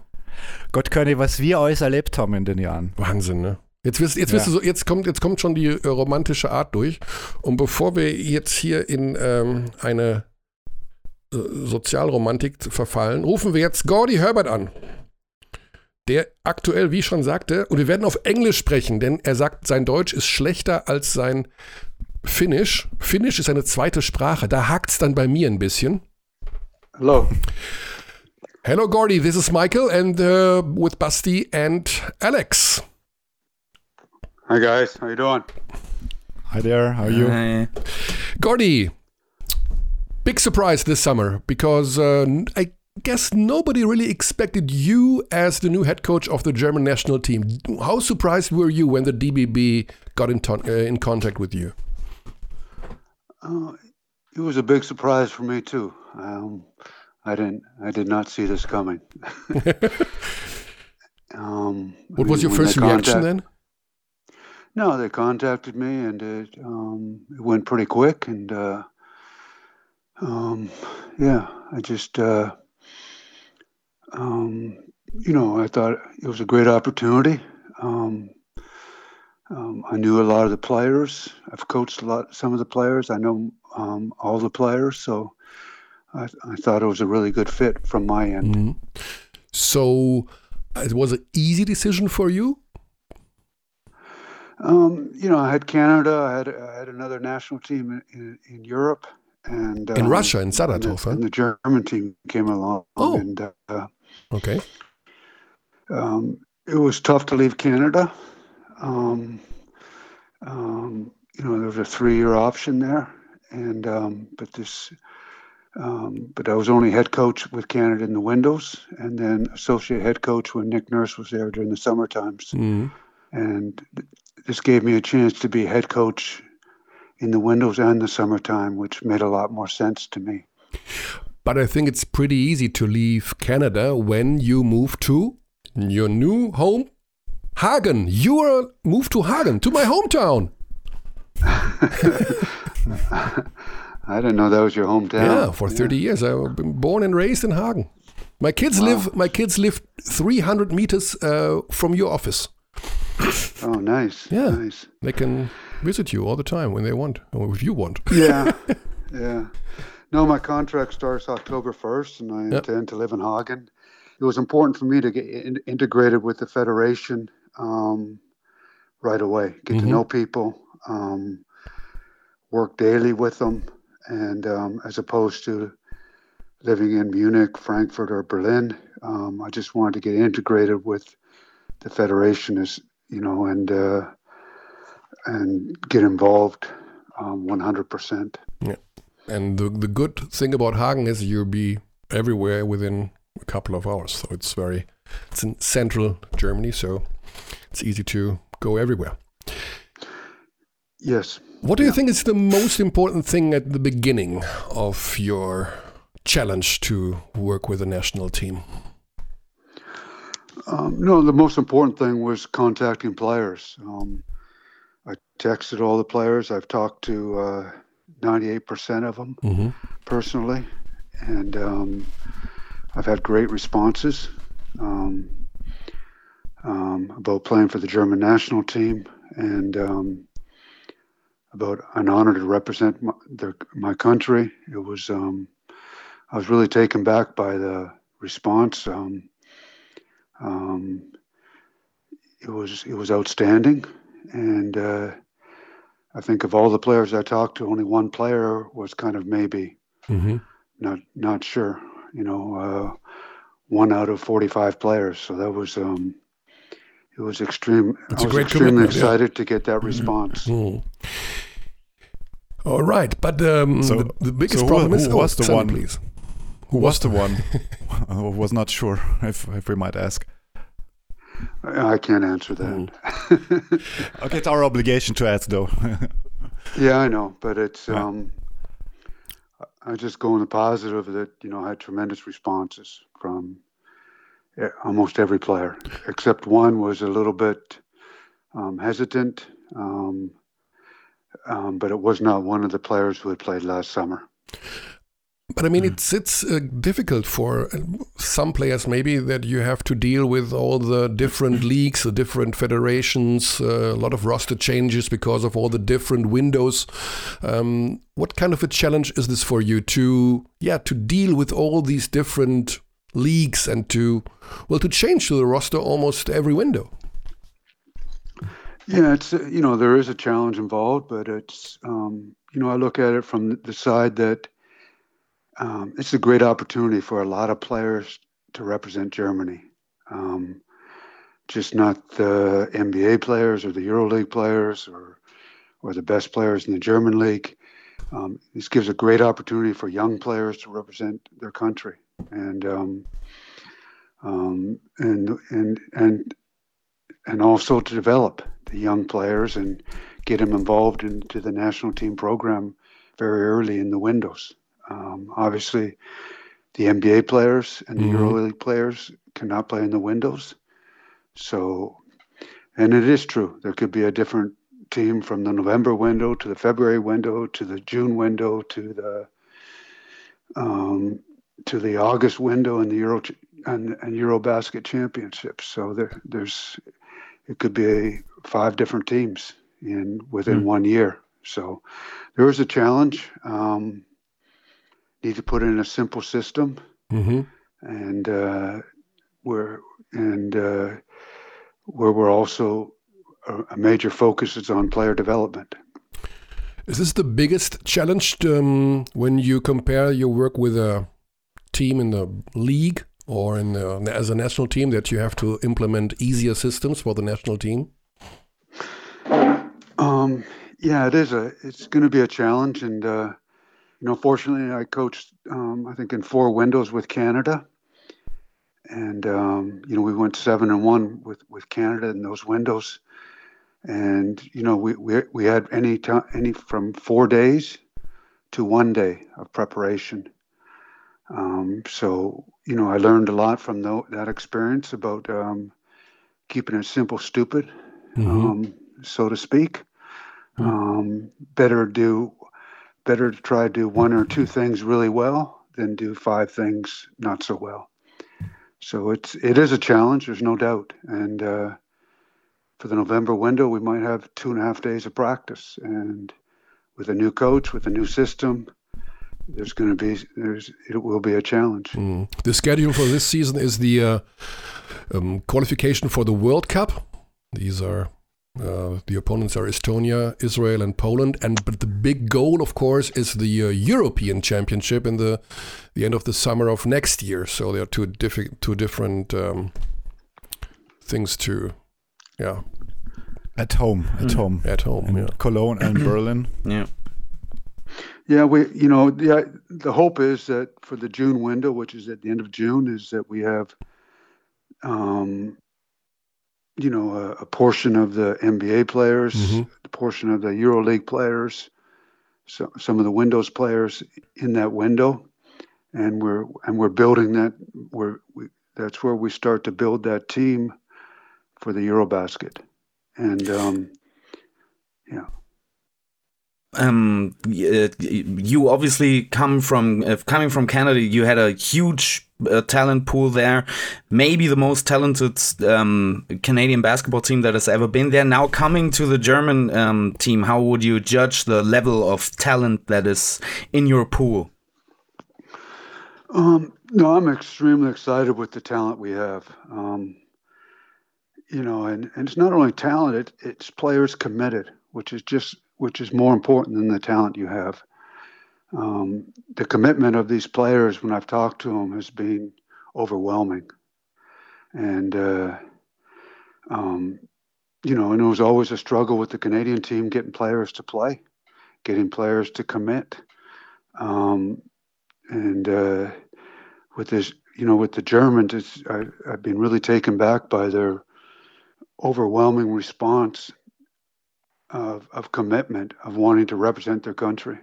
Gott, Körny, was wir alles erlebt haben in den Jahren. Wahnsinn, ne? Jetzt, wirst, jetzt, wirst Ja. du so, jetzt, kommt, jetzt kommt schon die äh, romantische Art durch. Und bevor wir jetzt hier in ähm, eine äh, Sozialromantik verfallen, rufen wir jetzt Gordy Herbert an. Der aktuell, wie ich schon sagte, und wir werden auf Englisch sprechen, denn er sagt, sein Deutsch ist schlechter als sein Finnisch. Finnisch ist eine zweite Sprache. Da hakt es dann bei mir ein bisschen. Hello. Hello, Gordy. This is Michael and uh, with Basti and Alex. Hi guys, how you doing? Hi there, how are you? Äh, Gordy, big surprise this summer because uh, n- I guess nobody really expected you as the new head coach of the German national team. How surprised were you when the DBB got in, ton- uh, in contact with you? Uh, it was a big surprise for me too. Um, I didn't, I did not see this coming. [LAUGHS] um, What was your first reaction contact- then? No, they contacted me, and it, um, it went pretty quick. And uh, um, yeah, I just, uh, um, you know, I thought it was a great opportunity. Um, um, I knew a lot of the players. I've coached a lot, some of the players. I know um, all the players, so I, I thought it was a really good fit from my end. Mhm. So uh, it was an easy decision for you? Um, you know, I had Canada. I had I had another national team in, in, Europe, and In um, Russia, in and Saratov, the, huh? and the German team came along. Oh. and uh, Okay. um, it was tough to leave Canada. Um, um, you know, there was a three-year option there, and um, but this, um, but I was only head coach with Canada in the Windows, and then associate head coach when Nick Nurse was there during the summer times. Mhm. And this gave me a chance to be head coach in the windows and the summertime, which made a lot more sense to me. But I think it's pretty easy to leave Canada when you move to your new home, Hagen. You are moved to Hagen, to my hometown. [LAUGHS] I didn't know that was your hometown. Yeah, for 30 years. I've been born and raised in Hagen. My kids live. My kids live 300 meters uh, from your office. [LAUGHS] Oh, nice. Yeah. Nice. They can visit you all the time when they want, or if you want. Yeah. [LAUGHS] yeah. No, my contract starts October 1st, and I Yep. intend to live in Hagen. It was important for me to get in- integrated with the federation um, right away, get Mhm. to know people, um, work daily with them, and um, as opposed to living in Munich, Frankfurt, or Berlin, um, I just wanted to get integrated with the federation, as you know, and uh, and get involved um, 100%. Yeah. And the the good thing about Hagen is you'll be everywhere within a couple of hours. So it's very, it's in central Germany, so it's easy to go everywhere. Yes. What do you think is the most important thing at the beginning of your challenge to work with the national team? Um, no, the most important thing was contacting players. Um, I texted all the players. I've talked to uh, 98% of them Mm-hmm. personally, and um, I've had great responses um, um, about playing for the German national team and um, about an honor to represent my, the, my country. It was um, I was really taken back by the response. Um, um, it was it was outstanding, and uh, I think of all the players I talked to, only one player was kind of maybe Mm-hmm. not not sure. You know, uh, one out of 45 players. So that was um, it was extreme. It's I a was great extremely commitment, yeah. excited to get that response. Mm. All right, but um, So- the, the biggest so who- problem is who oh, was the Sandy, one? please. Who was the one? [LAUGHS] I was not sure if, if we might ask. I I can't answer that. Mm. [LAUGHS] Okay, it's our obligation to ask, though. [LAUGHS] Yeah, I know, but it's Yeah. um, I just go in the positive that you know I had tremendous responses from eh, almost every player, except one was a little bit um, hesitant, um, um, but it was not one of the players who had played last summer. But I mean, it's it's uh, difficult for uh, some players maybe that you have to deal with all the different [CLEARS THROAT] leagues, the different federations, uh, a lot of roster changes because of all the different windows. Um, what kind of a challenge is this for you to yeah to deal with all these different leagues and to well to change the roster almost every window? Yeah, it's uh, you know there is a challenge involved, but it's um, you know I look at it from the side that um, it's a great opportunity for a lot of players to represent Germany, um, just not the NBA players or the EuroLeague players or or the best players in the German league. Um, this gives a great opportunity for young players to represent their country, and um, um, and and and and also to develop the young players and get them involved into the national team program very early in the windows. Um, obviously, the NBA players and the Mhm. EuroLeague players cannot play in the windows. So, and it is true, there could be a different team from the November window to the February window to the June window to the um, to the August window in the Euro and, and EuroBasket championships. So there, there's it could be five different teams in within one year. So there is a challenge. Um, need to put in a simple system, hmm and uh, we're and uh, where we're also a, a major focus is on player development. Is this the biggest challenge um, when you compare your work with a team in the league or in the, as a national team that you have to implement easier systems for the national team? Um, yeah, it is a. It's going to be a challenge, and uh, you know, fortunately, I coached. Um, I think in four windows with Canada, and um, you know, we went seven and one with with Canada in those windows, and you know, we we we had any time any from four days to one day of preparation. Um, so you know, I learned a lot from tho- that experience about um, keeping it simple, stupid, um, so to speak. Um, better do, better to try to do one or two things really well than do five things not so well. So it's it is a challenge. There's no doubt. And uh, for the November window, we might have two and a half days of practice, and with a new coach, with a new system, there's going to be there's it will be a challenge. Mm. The schedule for this season is the uh, um, qualification for the World Cup. These are uh, the opponents are Estonia, Israel, and Poland. And but the big goal, of course, is the uh, European Championship in the the end of the summer of next year. So there are two diffi- two different um, things to, yeah, At home, at home. at home. In Yeah. Cologne and [CLEARS THROAT] Berlin. Yeah. Yeah, we you know the the hope is that for the June window, which is at the end of June, is that we have, um, you know, a, a portion of the NBA players, Mhm. a portion of the EuroLeague players, so, some of the Windows players in that window, and we're and we're building that. We're we, that's where we start to build that team for the EuroBasket, and um, yeah. um, uh, you obviously come from uh, coming from Canada. You had a huge uh, talent pool there, maybe the most talented um, Canadian basketball team that has ever been there. Now coming to the German um, team, how would you judge the level of talent that is in your pool? Um, no, I'm extremely excited with the talent we have. Um, you know, and, and it's not only talent; it, it's players committed, which is just which is more important than the talent you have. Um, the commitment of these players when I've talked to them has been overwhelming, and uh, um, you know, and it was always a struggle with the Canadian team getting players to play, getting players to commit, um, and uh, with this, you know, with the Germans, I, I've been really taken back by their overwhelming response of, of commitment of wanting to represent their country.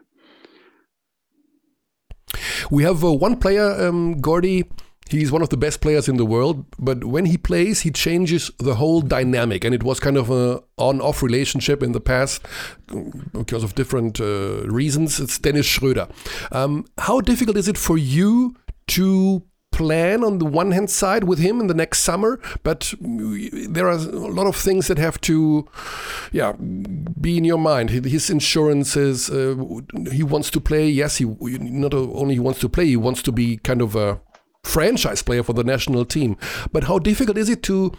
We have uh, one player, um, Gordy. He's one of the best players in the world, but when he plays, he changes the whole dynamic. And it was kind of a on-off relationship in the past because of different uh, reasons. It's Dennis Schröder. Um, how difficult is it for you to plan on the one hand side with him in the next summer, but there are a lot of things that have to, yeah, be in your mind. His insurances, uh, he wants to play. Yes, he not only he wants to play, he wants to be kind of a franchise player for the national team. But how difficult is it to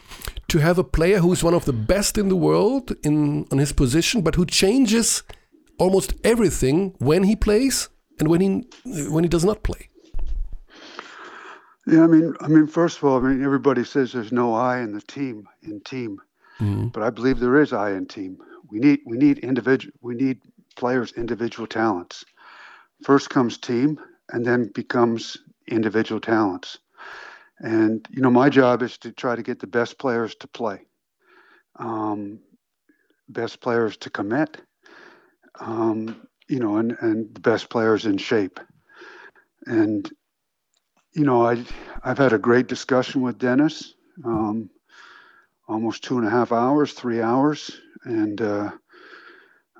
to have a player who's one of the best in the world in on his position, but who changes almost everything when he plays and when he when he does not play? Yeah, I mean, I mean, first of all, I mean, everybody says there's no I in the team in team, Mhm. but I believe there is I in team. We need we need individual we need players' individual talents. First comes team, and then becomes individual talents. And you know, my job is to try to get the best players to play, um, best players to commit, um, you know, and and the best players in shape. And you know, I I've had a great discussion with Dennis, um, almost two and a half hours, three hours, and uh,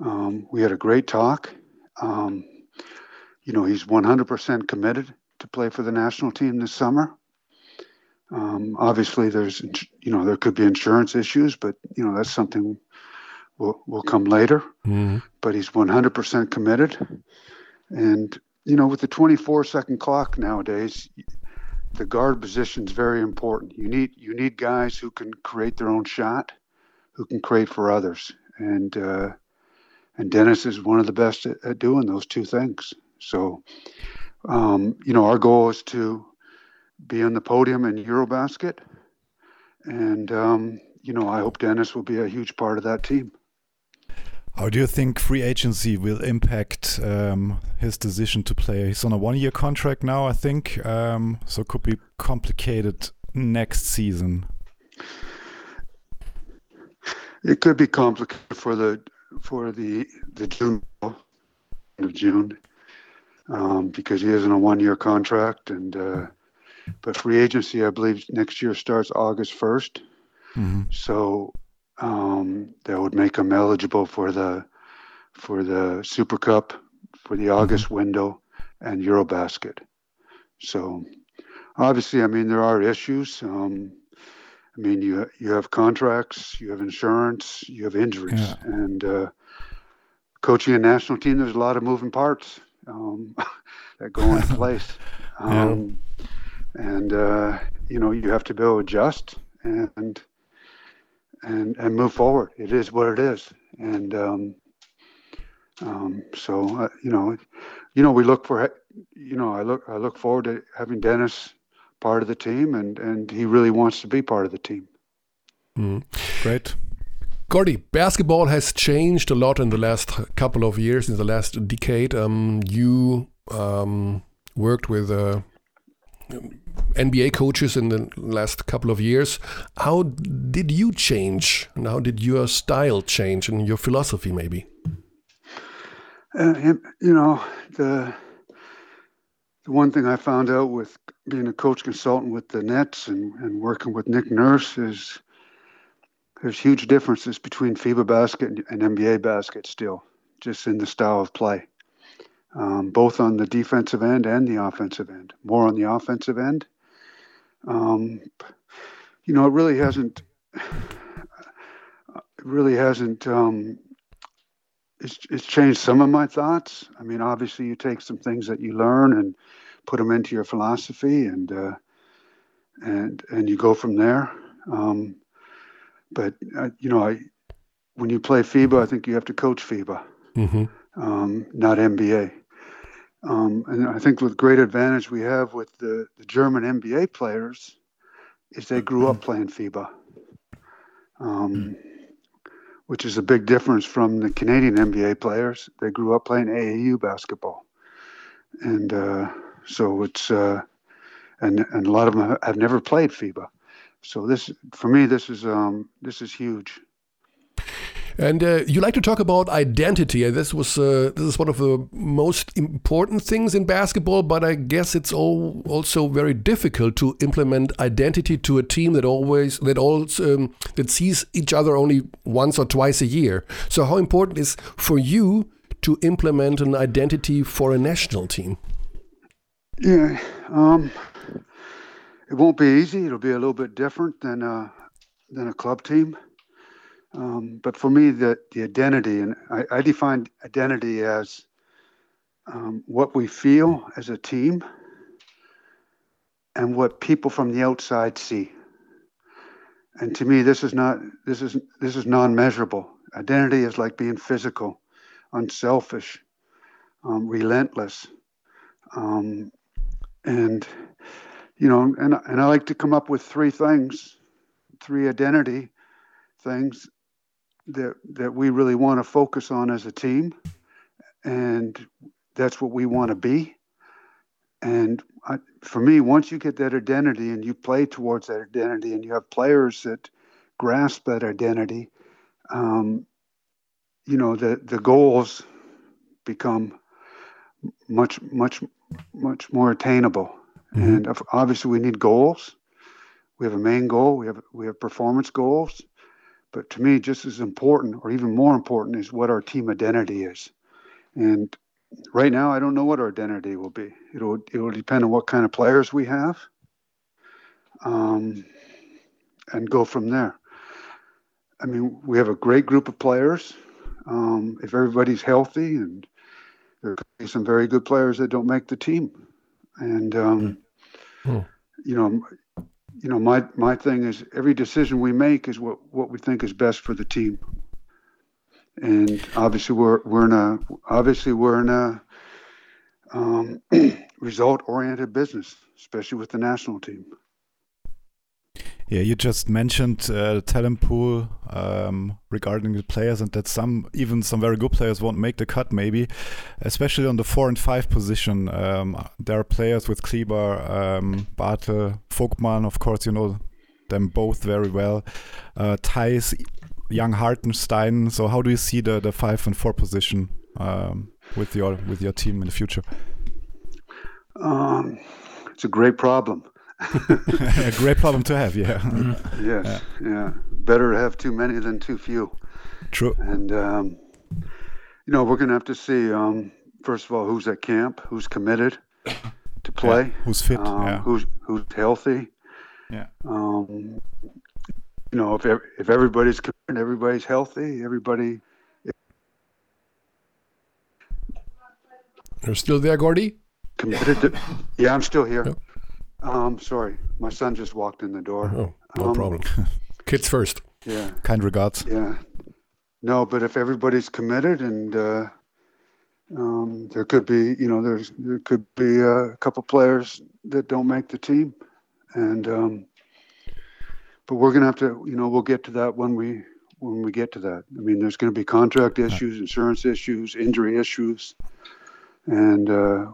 um, we had a great talk. Um, you know, he's 100% committed to play for the national team this summer. Um, obviously, there's you know there could be insurance issues, but you know that's something will will come later. Mhm. But he's 100% committed, and you know with the 24 second clock nowadays, the guard position is very important. You need you need guys who can create their own shot, who can create for others, and uh, and Dennis is one of the best at, at doing those two things. So, um, you know, our goal is to be on the podium in EuroBasket, and um, you know, I hope Dennis will be a huge part of that team. How do you think free agency will impact um, his decision to play? He's on a one-year contract now, I think, um, so it could be complicated next season. It could be complicated for the for the the June end of June um, because he is in a one year contract and uh, but free agency I believe next year starts August first. Mhm. So um, that would make them eligible for the for the Super Cup for the August window and EuroBasket. So obviously, I mean there are issues. Um, I mean you you have contracts, you have insurance, you have injuries, Yeah. and uh, coaching a national team. There's a lot of moving parts um, [LAUGHS] that go into [LAUGHS] place. Yeah. Um, and uh, you know you have to be able to adjust and and and move forward. It is what it is, and um, um, so uh, you know, you know, we look for you know, I look I look forward to having Dennis part of the team, and and he really wants to be part of the team. Mhm. Great. Gordy, basketball has changed a lot in the last couple of years, in the last decade. Um, you um, worked with uh, NBA coaches in the last couple of years. How did you change? And how did your style change and your philosophy, maybe? Uh, you know, the the one thing I found out with being a coach consultant with the Nets and, and working with Nick Nurse is there's huge differences between FIBA basket and, and NBA basket still, just in the style of play, um, both on the defensive end and the offensive end. More on the offensive end. Um, you know, it really hasn't. It really hasn't. Um, it's it's changed some of my thoughts. I mean, obviously, you take some things that you learn and put them into your philosophy, and uh, and and you go from there. Um, but uh, you know, I when you play FIBA, I think you have to coach FIBA, hmm um, not NBA. Um, and I think with great advantage we have with the, the German NBA players is they grew up playing FIBA, um, which is a big difference from the Canadian NBA players. They grew up playing AAU basketball, and uh, so it's uh, and and a lot of them have never played FIBA. So this, for me, this is um, this is huge. And uh, you like to talk about identity, and this was uh, this is one of the most important things in basketball. But I guess it's all also very difficult to implement identity to a team that always that all um, that sees each other only once or twice a year. So how important is for you to implement an identity for a national team? Yeah, um, it won't be easy. It'll be a little bit different than a, than a club team. Um, but for me, the, the identity, and I, I define identity as um, what we feel as a team and what people from the outside see. And to me, this is not this is this is non-measurable. Identity is like being physical, unselfish, um, relentless, um, and you know, and and I like to come up with three things, three identity things that that we really want to focus on as a team, and that's what we want to be. And I, for me, once you get that identity and you play towards that identity, and you have players that grasp that identity, um, you know the the goals become much much much more attainable. And obviously, we need goals. We have a main goal. We have we have performance goals. But to me, just as important, or even more important, is what our team identity is. And right now, I don't know what our identity will be. It'll it will depend on what kind of players we have, um, and go from there. I mean, we have a great group of players. Um, if everybody's healthy, and there could be some very good players that don't make the team, and um, Hmm. you know, you know, my my thing is every decision we make is what what we think is best for the team. And obviously, we're we're in a obviously we're in a um, [CLEARS THROAT] result oriented business, especially with the national team. Yeah, you just mentioned uh, the talent pool um, regarding the players, and that some, even some very good players, won't make the cut. Maybe, especially on the four and five position, um, there are players with Kleber, um, Bartel, Vogtmann. Of course, you know them both very well. Uh, Thais, Young Hartenstein. So, how do you see the the five and four position um, with your with your team in the future? Um, it's a great problem. [LAUGHS] a great problem to have. Yeah, [LAUGHS] Yes, yeah. Better to have too many than too few. true. And um, you know, we're going to have to see. Um, first of all, who's at camp, who's committed to play, Who's fit? um, yeah, who's who's healthy. yeah. Um, you know, if if everybody's committed, everybody's healthy, everybody. You're still there, Gordy? committed to. Yeah, I'm still here. Yep. Um, sorry, my son just walked in the door. Oh, no Um, problem. [LAUGHS] Kids first. Yeah, Kind regards. yeah. No, but if everybody's committed and uh, um, there could be, you know, there's there could be a couple players that don't make the team, and um, but we're gonna have to, you know, we'll get to that when we when we get to that. I mean, there's going to be contract issues, insurance issues, injury issues, and uh,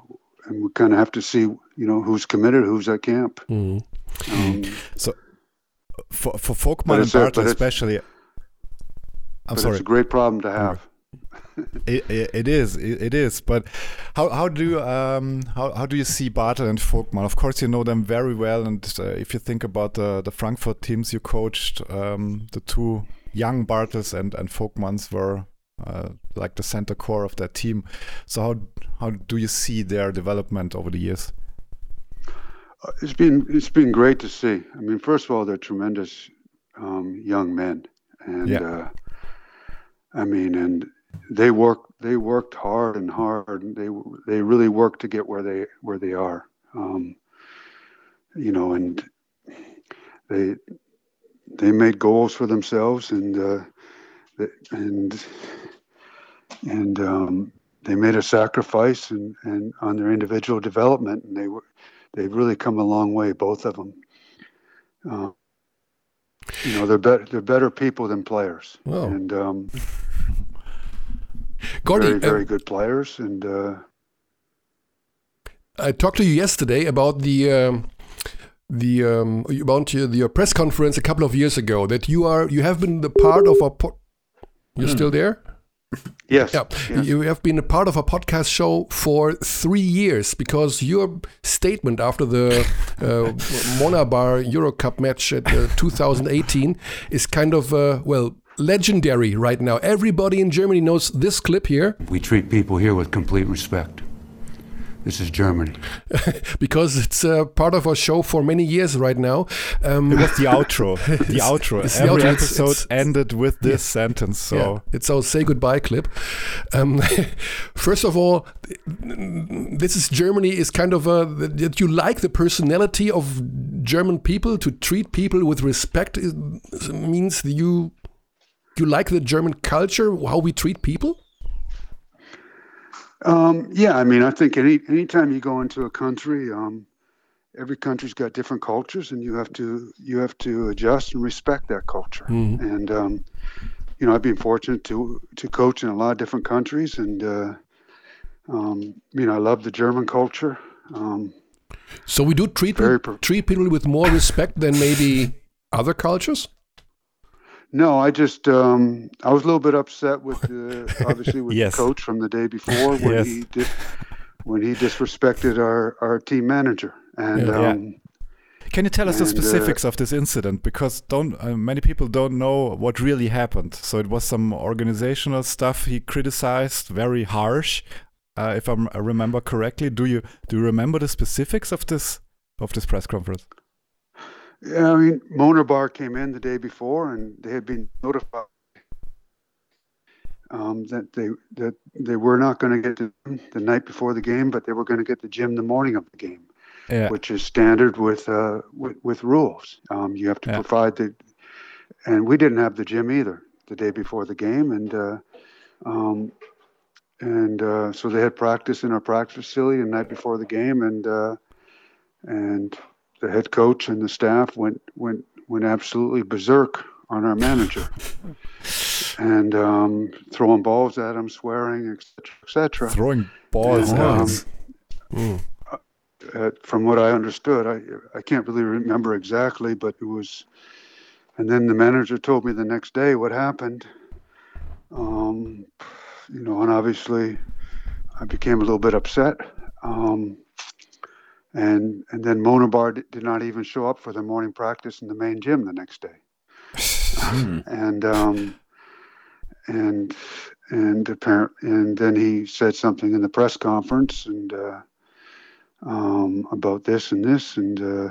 and we kind of have to see, you know, who's committed, who's at camp. Mhm. Um, For for Vogtmann But and it's a- Bartel but it's- especially. I'm but sorry. it's a great problem to have. It, it, it is, it, it is. But how how do you um how, how do you see Bartel and Vogtmann? Of course, you know them very well, and uh, if you think about the the Frankfurt teams you coached, um, the two young Bartels and and Vogtmanns were uh, like the center core of that team. So how how do you see their development over the years? It's been it's been great to see. I mean, first of all, they're tremendous um, young men, and Yeah. uh, I mean, and they work they worked hard and hard. And they they really worked to get where they where they are. Um, you know, and they they made goals for themselves, and uh, and and um, they made a sacrifice and, and on their individual development, and they were they've really come a long way, both of them. Uh, you know, they're better they're better people than players, Wow. and um, Gordy, very uh, very good players, and uh, I talked to you yesterday about the um, the um, about your, your press conference a couple of years ago that you are you have been the part of a po- you're still there? Yes, yeah. yes. you have been a part of a podcast show for three years because your statement after the uh, Monabar Euro Cup match at uh, 2018 is kind of uh, well legendary right now everybody in Germany knows this clip here We treat people here with complete respect. This is Germany. [LAUGHS] because it's uh, part of our show for many years right now um, It was the [LAUGHS] outro. The outro. it's the Every outro. Episode it's- ended with this sentence. So Yeah, it's our say goodbye clip. Um, [LAUGHS] first of all, this is Germany is kind of a that you like the personality of German people to treat people with respect is, means you you like the German culture how we treat people. Um, yeah, I mean, I think any anytime you go into a country, um, every country's got different cultures, and you have to you have to adjust and respect that culture. And um, you know, I've been fortunate to to coach in a lot of different countries, and uh, um, you know, I love the German culture. Um, So we do treat treat people with more respect than maybe other cultures. No, I just um, I was a little bit upset with the, [LAUGHS] obviously with Yes. the coach from the day before when Yes. he did when he disrespected our our team manager, and Yeah. Yeah. um, Can you tell us the And, uh, specifics of this incident? Because don't uh, many people don't know what really happened. So it was some organizational stuff he criticized, very harsh, uh, if I remember correctly. Do you do you remember the specifics of this of this press conference? Yeah, I mean, Mona Bar came in the day before, and they had been notified um, that they that they were not going to get the, the night before the game, but they were going to get the gym the morning of the game, Yeah, which is standard with uh, with, with rules. Um, you have to Yeah. provide the, and we didn't have the gym either the day before the game, and uh, um, and uh, so they had practice in our practice facility the night before the game, and uh, and the head coach and the staff went went went absolutely berserk on our manager, and um, throwing balls at him, swearing, etc., etc. throwing balls. And, at um, us. uh, from what I understood, I I can't really remember exactly, but it was. And then the manager told me the next day what happened. Um, you know, and obviously, I became a little bit upset. Um, and and then Mona Bar d- did not even show up for the morning practice in the main gym the next day. [LAUGHS] and um, and and apparent and then he said something in the press conference and uh, um, about this and this and uh,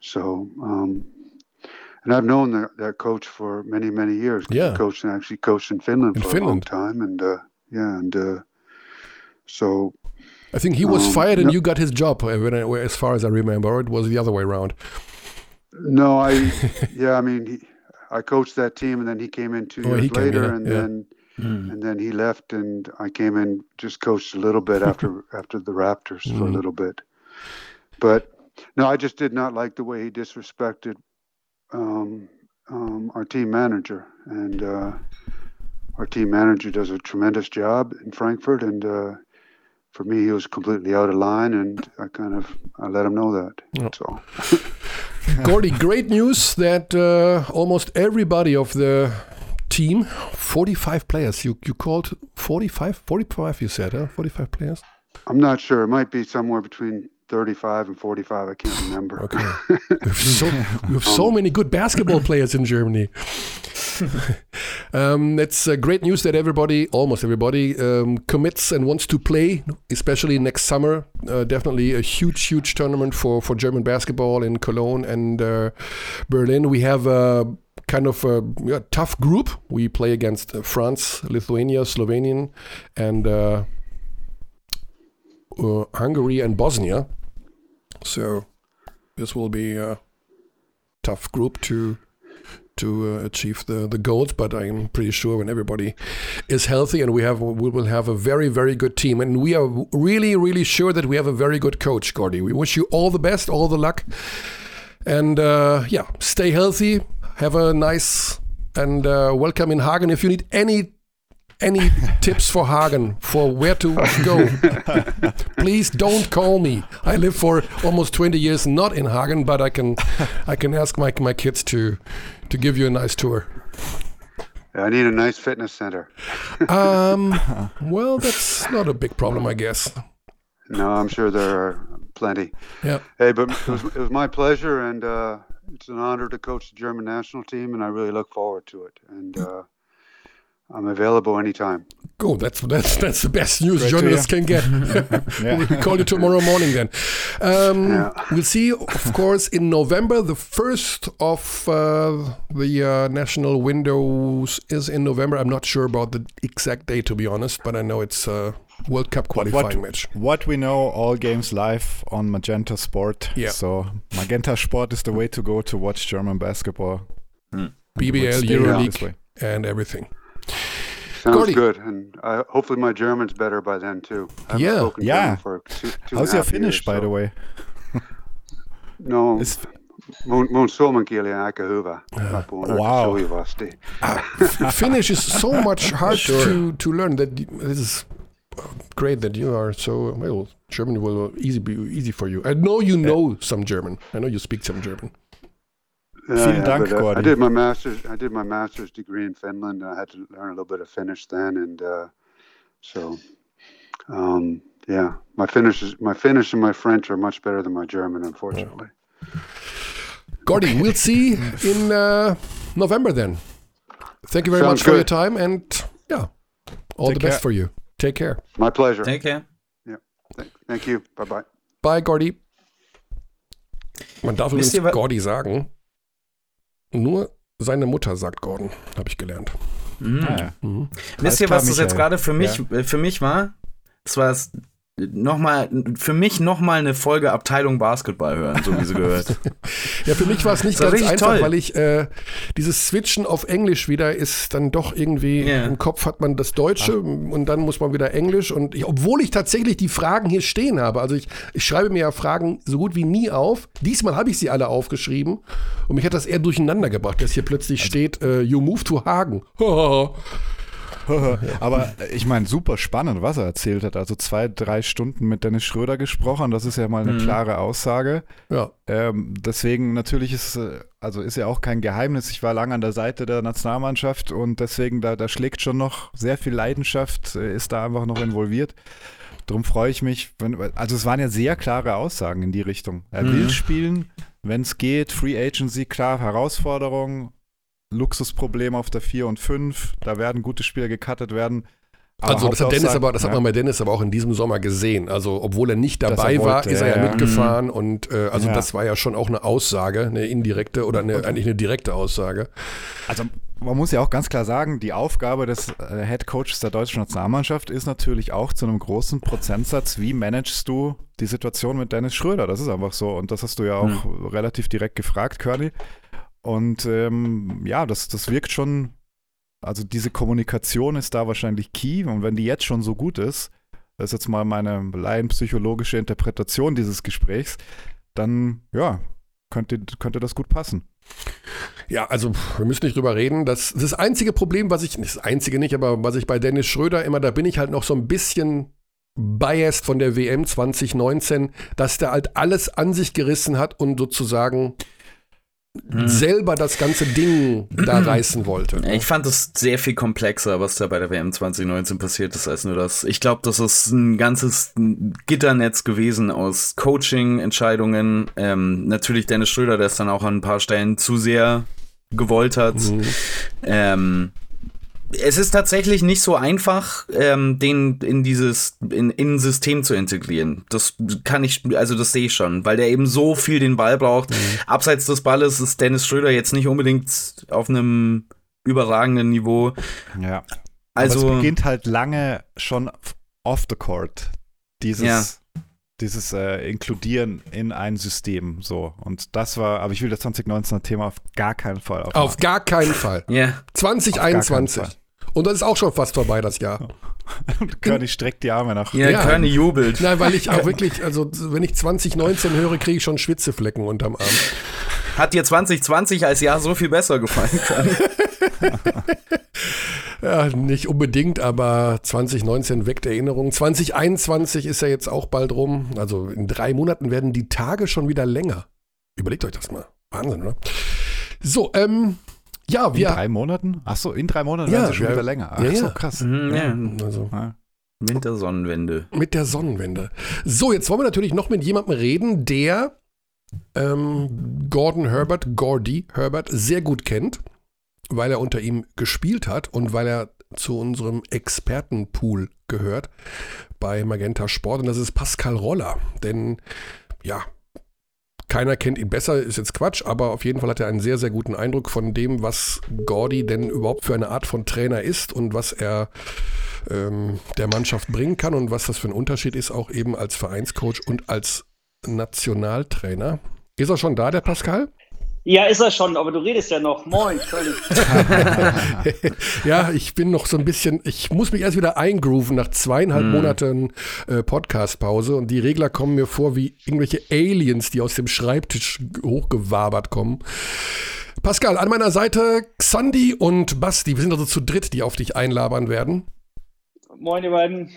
so um, and I've known that, that coach for many many years. Yeah. he coached and actually coached in Finland In for Finland. a long time and uh, yeah and uh, so I think he was Um, fired and no- you got his job, uh, I- as far as I remember. Or it was the other way around. No, I [LAUGHS] yeah, I mean, he, I coached that team, and then he came in two Oh, he years came, later, yeah, and yeah. then and then he left, and I came in just coached a little bit after [LAUGHS] after the Raptors for a Mhm. little bit, but no, I just did not like the way he disrespected um, um, our team manager, and uh, our team manager does a tremendous job in Frankfurt, and uh, for me, he was completely out of line, and I kind of I let him know that. That's [LAUGHS] all. Gordy, great news that uh, almost everybody of the team, 45 players, you, you called 45? 45 you said, huh? 45 players? I'm not sure. It might be somewhere between 35 and 45. I can't remember. Okay. [LAUGHS] we have so, we have so many good basketball players in Germany. um, it's uh, great news that everybody, almost everybody, um, commits and wants to play, especially next summer. Uh, definitely a huge, huge tournament for, for German basketball in Cologne and uh, Berlin. We have a kind of a yeah, tough group. We play against uh, France, Lithuania, Slovenian, and uh, Hungary and Bosnia. So this will be a tough group to to uh, achieve the, the goals. But I'm pretty sure when everybody is healthy and we have we will have a very very good team, and we are really really sure that we have a very good coach, Gordy. We wish you all the best, all the luck, and uh, yeah, stay healthy. Have a nice and uh, welcome in Hagen. If you need any any tips for Hagen for where to go, please don't call me. I live for almost 20 years not in Hagen, but I can I can ask my my kids to to give you a nice tour. I need a nice fitness center. Um, well, that's not a big problem, I guess. No, I'm sure there are plenty. Yeah. Hey, but it was, it was my pleasure, and uh, it's an honor to coach the German national team, and I really look forward to it. And uh, I'm available anytime. Cool. That's that's that's the best news Great journalists can get. [LAUGHS] [LAUGHS] we'll call you tomorrow morning then. Um, Yeah. We'll see, of course, in November. The first of uh, the uh, national windows is in November. I'm not sure about the exact date, to be honest, but I know it's a World Cup qualifying match. What we know, all games live on Magenta Sport. Yeah. So Magenta Sport is the way to go to watch German basketball. BBL, EuroLeague, and everything. Sounds Gordy. good, and I, hopefully my German's better by then too. I haven't Yeah. Yeah. For two, two How's your Finnish, years, by so- the way? [LAUGHS] No, Is- mun, mun suomenkieli aika hyvä. Uh, Mä puhun Wow. sujuvasti. Ah, Finnish is so [LAUGHS] much hard to, to learn that this is uh, great that you are so well. German will easy be easy for you. I know you eh. know some German. I know you speak some German. Yeah, Vielen Dank, but I- I, did my master's. I did my master's degree in Finland. And I had to learn a little bit of Finnish then, and uh, so um, yeah, my Finnish is my Finnish and my French are much better than my German, unfortunately. Gordy, we'll see in uh, November then. Thank you very Sounds much for your time and yeah, all Take the best for you. Take care. My pleasure. Take care. Thank, thank you. Bye bye. Bye, Gordy. Man darf Wisst übrigens ihr wa- Gordy sagen. Nur seine Mutter sagt Gordon, habe ich gelernt. Mhm. Ah, ja. Mhm. Wisst ihr, klar, was das jetzt gerade für mich, äh, für mich war? Das war es nochmal, für mich nochmal eine Folge Abteilung Basketball hören, so wie sie gehört. [LAUGHS] Ja, für mich war es nicht ganz einfach, toll. weil ich äh, dieses Switchen auf Englisch wieder ist dann doch irgendwie Ja. im Kopf hat man das Deutsche und dann muss man wieder Englisch und ich, obwohl ich tatsächlich die Fragen hier stehen habe, also ich, ich schreibe mir ja Fragen so gut wie nie auf. Diesmal habe ich sie alle aufgeschrieben und mich hat das eher durcheinander gebracht, dass hier plötzlich Also steht, äh, you move to Hagen. [LAUGHS] [LAUGHS] Aber ich meine, super spannend, was er erzählt hat. Also zwei, drei Stunden mit Dennis Schröder gesprochen, das ist ja mal eine Mhm. klare Aussage. ja. Ähm, deswegen natürlich ist, äh, also ist ja auch kein Geheimnis. Ich war lange an der Seite der Nationalmannschaft und deswegen da, da schlägt schon noch sehr viel Leidenschaft, äh, ist da einfach noch involviert. Darum freue ich mich. Wenn, also es waren ja sehr klare Aussagen in die Richtung. Er will Mhm. spielen, wenn es geht. Free Agency, klar, Herausforderung. Luxusproblem auf der 4 und 5. Da werden gute Spieler gecuttet werden. Aber Also das hat Dennis aber, das hat ja. man bei Dennis aber auch in diesem Sommer gesehen. Also obwohl er nicht Dass er dabei war, wollte, ist er ja, ja, mitgefahren und äh, also Ja. das war ja schon auch eine Aussage, eine indirekte oder eine, eigentlich eine direkte Aussage. Also man muss ja auch ganz klar sagen, die Aufgabe des äh, Head Coaches der deutschen Nationalmannschaft ist natürlich auch zu einem großen Prozentsatz, wie managst du die Situation mit Dennis Schröder? Das ist einfach so und das hast du ja auch relativ direkt gefragt, Curly. Und ähm, ja, das, das wirkt schon, also diese Kommunikation ist da wahrscheinlich key und wenn die jetzt schon so gut ist, das ist jetzt mal meine laienpsychologische Interpretation dieses Gesprächs, dann ja, könnte, könnte das gut passen. Ja, also wir müssen nicht drüber reden. Das, das einzige Problem, was ich, das einzige nicht, aber was ich bei Dennis Schröder immer, da bin ich halt noch so ein bisschen biased von der WM 2019, dass der halt alles an sich gerissen hat und sozusagen selber das ganze Ding da reißen wollte. Ich fand es sehr viel komplexer, was da bei der WM 2019 passiert ist, als nur das. Ich glaube, das ist ein ganzes Gitternetz gewesen aus Coaching-Entscheidungen. Ähm, natürlich Dennis Schröder, der es dann auch an ein paar Stellen zu sehr gewollt hat. Mhm. Ähm, es ist tatsächlich nicht so einfach, ähm, den in dieses in, in ein System zu integrieren. Das kann ich, also das sehe ich schon, weil der eben so viel den Ball braucht. Mhm. Abseits des Balles ist Dennis Schröder jetzt nicht unbedingt auf einem überragenden Niveau. Ja. Also Aber es beginnt halt lange schon off the court. Dieses, Ja. dieses äh, Inkludieren in ein System so. Und das war, aber ich will das 2019er Thema auf gar keinen Fall aufmachen. Auf gar keinen Fall. Ja. 2021. Und das ist auch schon fast vorbei, das Jahr. [LAUGHS] Und Körny streckt die Arme nach. Ja, Ja. Körny jubelt. Nein, weil ich auch wirklich, also wenn ich 2019 höre, kriege ich schon Schwitzeflecken unterm Arm. Hat dir 2020 als Jahr so viel besser gefallen können? [LAUGHS] Ja, nicht unbedingt, aber 2019 weckt Erinnerungen. 2021 ist ja jetzt auch bald rum. Also in drei Monaten werden die Tage schon wieder länger. Überlegt euch das mal. Wahnsinn, oder? So, ähm, ja, In wir. drei Monaten? Ach so, in drei Monaten Ja, werden sie schon ja. wieder länger. Ach Ja, so, ja. krass. Mhm, ja. Also, Ja. Wintersonnenwende. mit der Sonnenwende. So, jetzt wollen wir natürlich noch mit jemandem reden, der ähm, Gordon Herbert, Gordy Herbert, sehr gut kennt, weil er unter ihm gespielt hat und weil er zu unserem Expertenpool gehört bei Magenta Sport. Und das ist Pascal Roller. Denn, ja, keiner kennt ihn besser, ist jetzt Quatsch, aber auf jeden Fall hat er einen sehr, sehr guten Eindruck von dem, was Gordy denn überhaupt für eine Art von Trainer ist und was er ähm, der Mannschaft bringen kann und was das für ein Unterschied ist, auch eben als Vereinscoach und als Nationaltrainer. Ist er schon da, der Pascal? Ja, ist er schon, aber du redest ja noch. Moin, Köln. [LAUGHS] ja, ich bin noch so ein bisschen, ich muss mich erst wieder eingrooven nach zweieinhalb Monaten äh, Podcast-Pause und die Regler kommen mir vor wie irgendwelche Aliens, die aus dem Schreibtisch hochgewabert kommen. Pascal, an meiner Seite Xandi und Basti, wir sind also zu dritt, die auf dich einlabern werden. Moin, ihr beiden.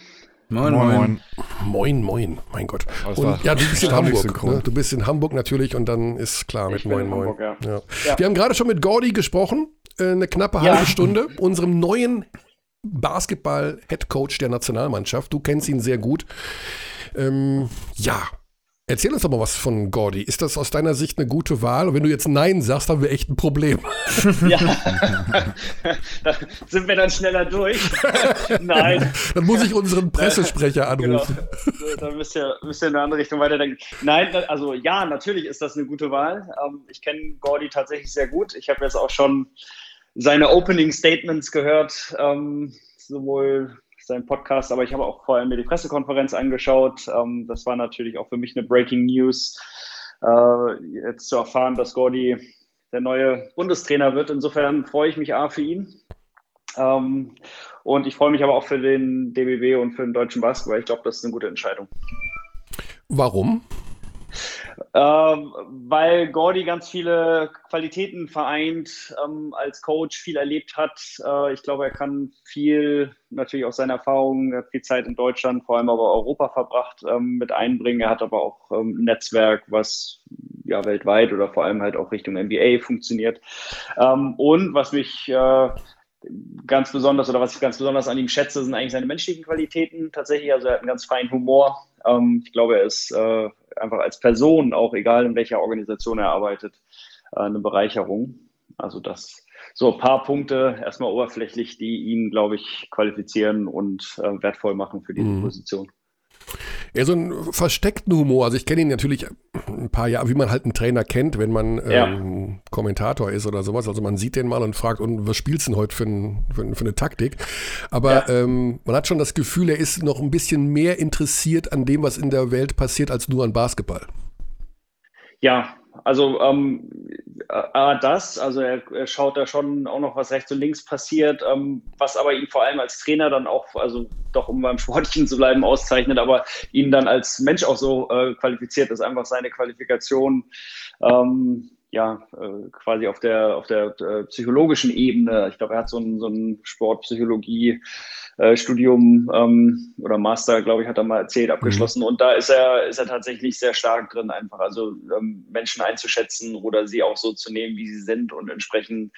Moin, Moin, moin. moin. Mein Gott. Und ja, du bist in Hamburg. Ne? Du bist in Hamburg natürlich und dann ist klar mit Ich Moin, in Moin. Hamburg, ja. Ja. Ja. Wir haben gerade schon mit Gordy gesprochen, äh, eine knappe Ja. halbe Stunde, unserem neuen Basketball-Headcoach der Nationalmannschaft. Du kennst ihn sehr gut. Ähm, ja, erzähl uns doch mal was von Gordy. Ist das aus deiner Sicht eine gute Wahl? Und wenn du jetzt Nein sagst, haben wir echt ein Problem. [LAUGHS] Ja. [LAUGHS] da sind wir dann schneller durch. [LAUGHS] Nein. Dann muss ich unseren Pressesprecher Genau. anrufen. Da müsst ihr, müsst ihr in eine andere Richtung weiterdenken. Nein, also ja, natürlich ist das eine gute Wahl. Ähm, ich kenne Gordy tatsächlich sehr gut. Ich habe jetzt auch schon seine Opening Statements gehört, ähm, sowohl sein Podcast, aber ich habe auch vorher mir die Pressekonferenz angeschaut. Ähm, das war natürlich auch für mich eine Breaking News, äh, jetzt zu erfahren, dass Gordy der neue Bundestrainer wird. Insofern freue ich mich A für ihn. Ähm, und ich freue mich aber auch für den DBB und für den deutschen Basketball. Ich glaube, das ist eine gute Entscheidung. Warum? Ähm, weil Gordy ganz viele Qualitäten vereint, ähm, als Coach viel erlebt hat. Äh, ich glaube, er kann viel, natürlich aus seiner Erfahrung, er hat viel Zeit in Deutschland, vor allem aber Europa verbracht, ähm, mit einbringen. Er hat aber auch ähm, ein Netzwerk, was ja weltweit oder vor allem halt auch Richtung NBA funktioniert. Ähm, und was mich äh, ganz besonders oder was ich ganz besonders an ihm schätze, sind eigentlich seine menschlichen Qualitäten tatsächlich. Also er hat einen ganz feinen Humor. Ähm, ich glaube, er ist äh, einfach als Person, auch egal in welcher Organisation er arbeitet, äh, eine Bereicherung. Also das so ein paar Punkte, erstmal oberflächlich, die ihn, glaube ich, qualifizieren und äh, wertvoll machen für diese Mhm. Position. Ja, so einen versteckten Humor. Also ich kenne ihn natürlich ein paar Jahre, wie man halt einen Trainer kennt, wenn man Ja. ähm, Kommentator ist oder sowas. Also man sieht den mal und fragt, und was spielst du denn heute für, ein, für, ein, für eine Taktik? Aber ähm, man hat schon das Gefühl, er ist noch ein bisschen mehr interessiert an dem, was in der Welt passiert, als nur an Basketball. Ja, also ähm, äh, das, also er, er schaut da schon auch noch, was rechts und links passiert, ähm, was aber ihn vor allem als Trainer dann auch, also doch um beim [LAUGHS] Sportlichen zu bleiben, auszeichnet, aber ihn dann als Mensch auch so äh, qualifiziert ist, einfach seine Qualifikation. Ähm, ja, äh, quasi auf der, auf der äh, psychologischen Ebene. Ich glaube, er hat so ein, so ein Sportpsychologie äh, Studium ähm, oder Master, glaube ich, hat er mal erzählt, abgeschlossen. Und da ist er, ist er tatsächlich sehr stark drin, einfach also ähm, Menschen einzuschätzen oder sie auch so zu nehmen, wie sie sind und entsprechend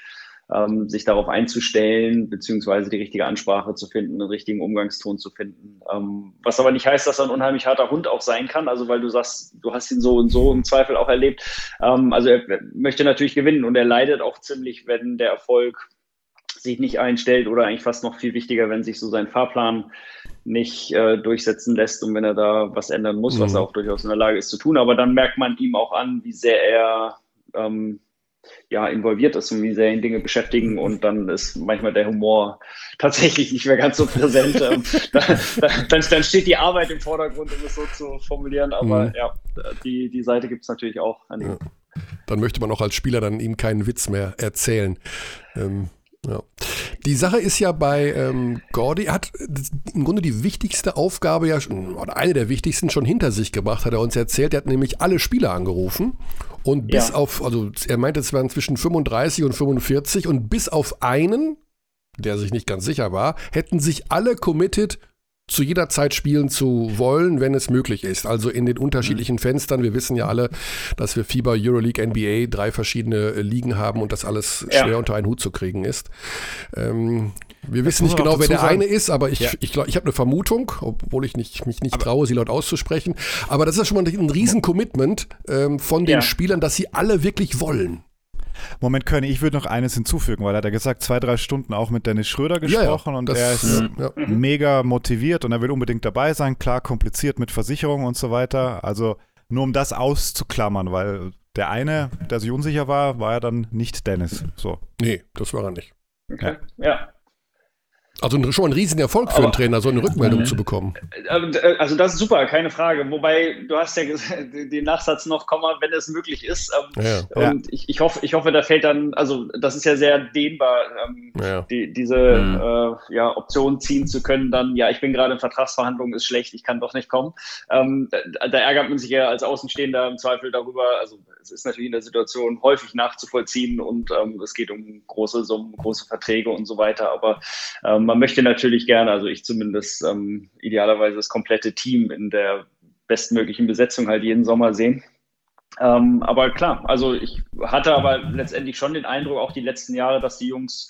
ähm, sich darauf einzustellen, beziehungsweise die richtige Ansprache zu finden, den richtigen Umgangston zu finden. Ähm, was aber nicht heißt, dass er ein unheimlich harter Hund auch sein kann, also weil du sagst, du hast ihn so und so im Zweifel auch erlebt. Ähm, also er möchte natürlich gewinnen und er leidet auch ziemlich, wenn der Erfolg sich nicht einstellt oder eigentlich fast noch viel wichtiger, wenn sich so sein Fahrplan nicht äh, durchsetzen lässt und wenn er da was ändern muss, was Mhm. er auch durchaus in der Lage ist zu tun. Aber dann merkt man ihm auch an, wie sehr er ähm, ja, involviert ist und wie sehr ihn Dinge beschäftigen und dann ist manchmal der Humor tatsächlich nicht mehr ganz so präsent. [LAUGHS] Ähm, da, da, dann, dann steht die Arbeit im Vordergrund, um es so zu formulieren, aber Mhm. ja, die, die Seite gibt es natürlich auch. An Ja. Dann möchte man auch als Spieler dann ihm keinen Witz mehr erzählen. Ähm, ja. Die Sache ist ja bei ähm, Gordy, er hat im Grunde die wichtigste Aufgabe ja schon, oder eine der wichtigsten schon hinter sich gebracht, hat er uns erzählt. Er hat nämlich alle Spieler angerufen und bis Ja. auf, also er meinte, es waren zwischen 35 und 45 und bis auf einen, der sich nicht ganz sicher war, hätten sich alle committed, zu jeder Zeit spielen zu wollen, wenn es möglich ist. Also in den unterschiedlichen Fenstern. Wir wissen ja alle, dass wir FIBA, Euroleague, NBA drei verschiedene äh, Ligen haben und das alles Ja. schwer unter einen Hut zu kriegen ist. Ähm, wir wissen muss nicht genau, wer der sagen. eine ist, aber ich, Ja. ich, glaub, ich habe eine Vermutung, obwohl ich nicht, mich nicht traue, sie laut auszusprechen. Aber das ist schon mal ein Riesen-Commitment ähm, von den Ja. Spielern, dass sie alle wirklich wollen. Moment, Körny, ich würde noch eines hinzufügen, weil er hat ja gesagt, zwei, drei Stunden auch mit Dennis Schröder Ja, ja, gesprochen und das- er ist ja. mega motiviert und er will unbedingt dabei sein. Klar, kompliziert mit Versicherungen und so weiter. Also nur um das auszuklammern, weil der eine, der sich unsicher war, war ja dann nicht Dennis. So. Nee, das war er nicht. Okay. Ja. Also schon ein Riesenerfolg für einen Aber- Trainer, so eine Rückmeldung zu bekommen. Äh, Also das ist super, keine Frage. Wobei, du hast ja gesagt, [LAUGHS] den Nachsatz noch, Komma, wenn es möglich ist. Ähm, Ja, ja. Und ich, ich, hoffe, ich hoffe, da fällt dann, also das ist ja sehr dehnbar, ähm, Ja. die, diese Mhm. äh, ja, Option ziehen zu können, dann, ja, ich bin gerade in Vertragsverhandlungen, ist schlecht, ich kann doch nicht kommen. Ähm, da, da ärgert man sich ja als Außenstehender im Zweifel darüber. Also es ist natürlich in der Situation häufig nachzuvollziehen und ähm, es geht um große Summen, große Verträge und so weiter. Aber ähm, man möchte natürlich gerne, also ich zumindest ähm, idealerweise das komplette Team in der bestmöglichen Besetzung halt jeden Sommer sehen. Ähm, aber klar, also ich hatte aber letztendlich schon den Eindruck, auch die letzten Jahre, dass die Jungs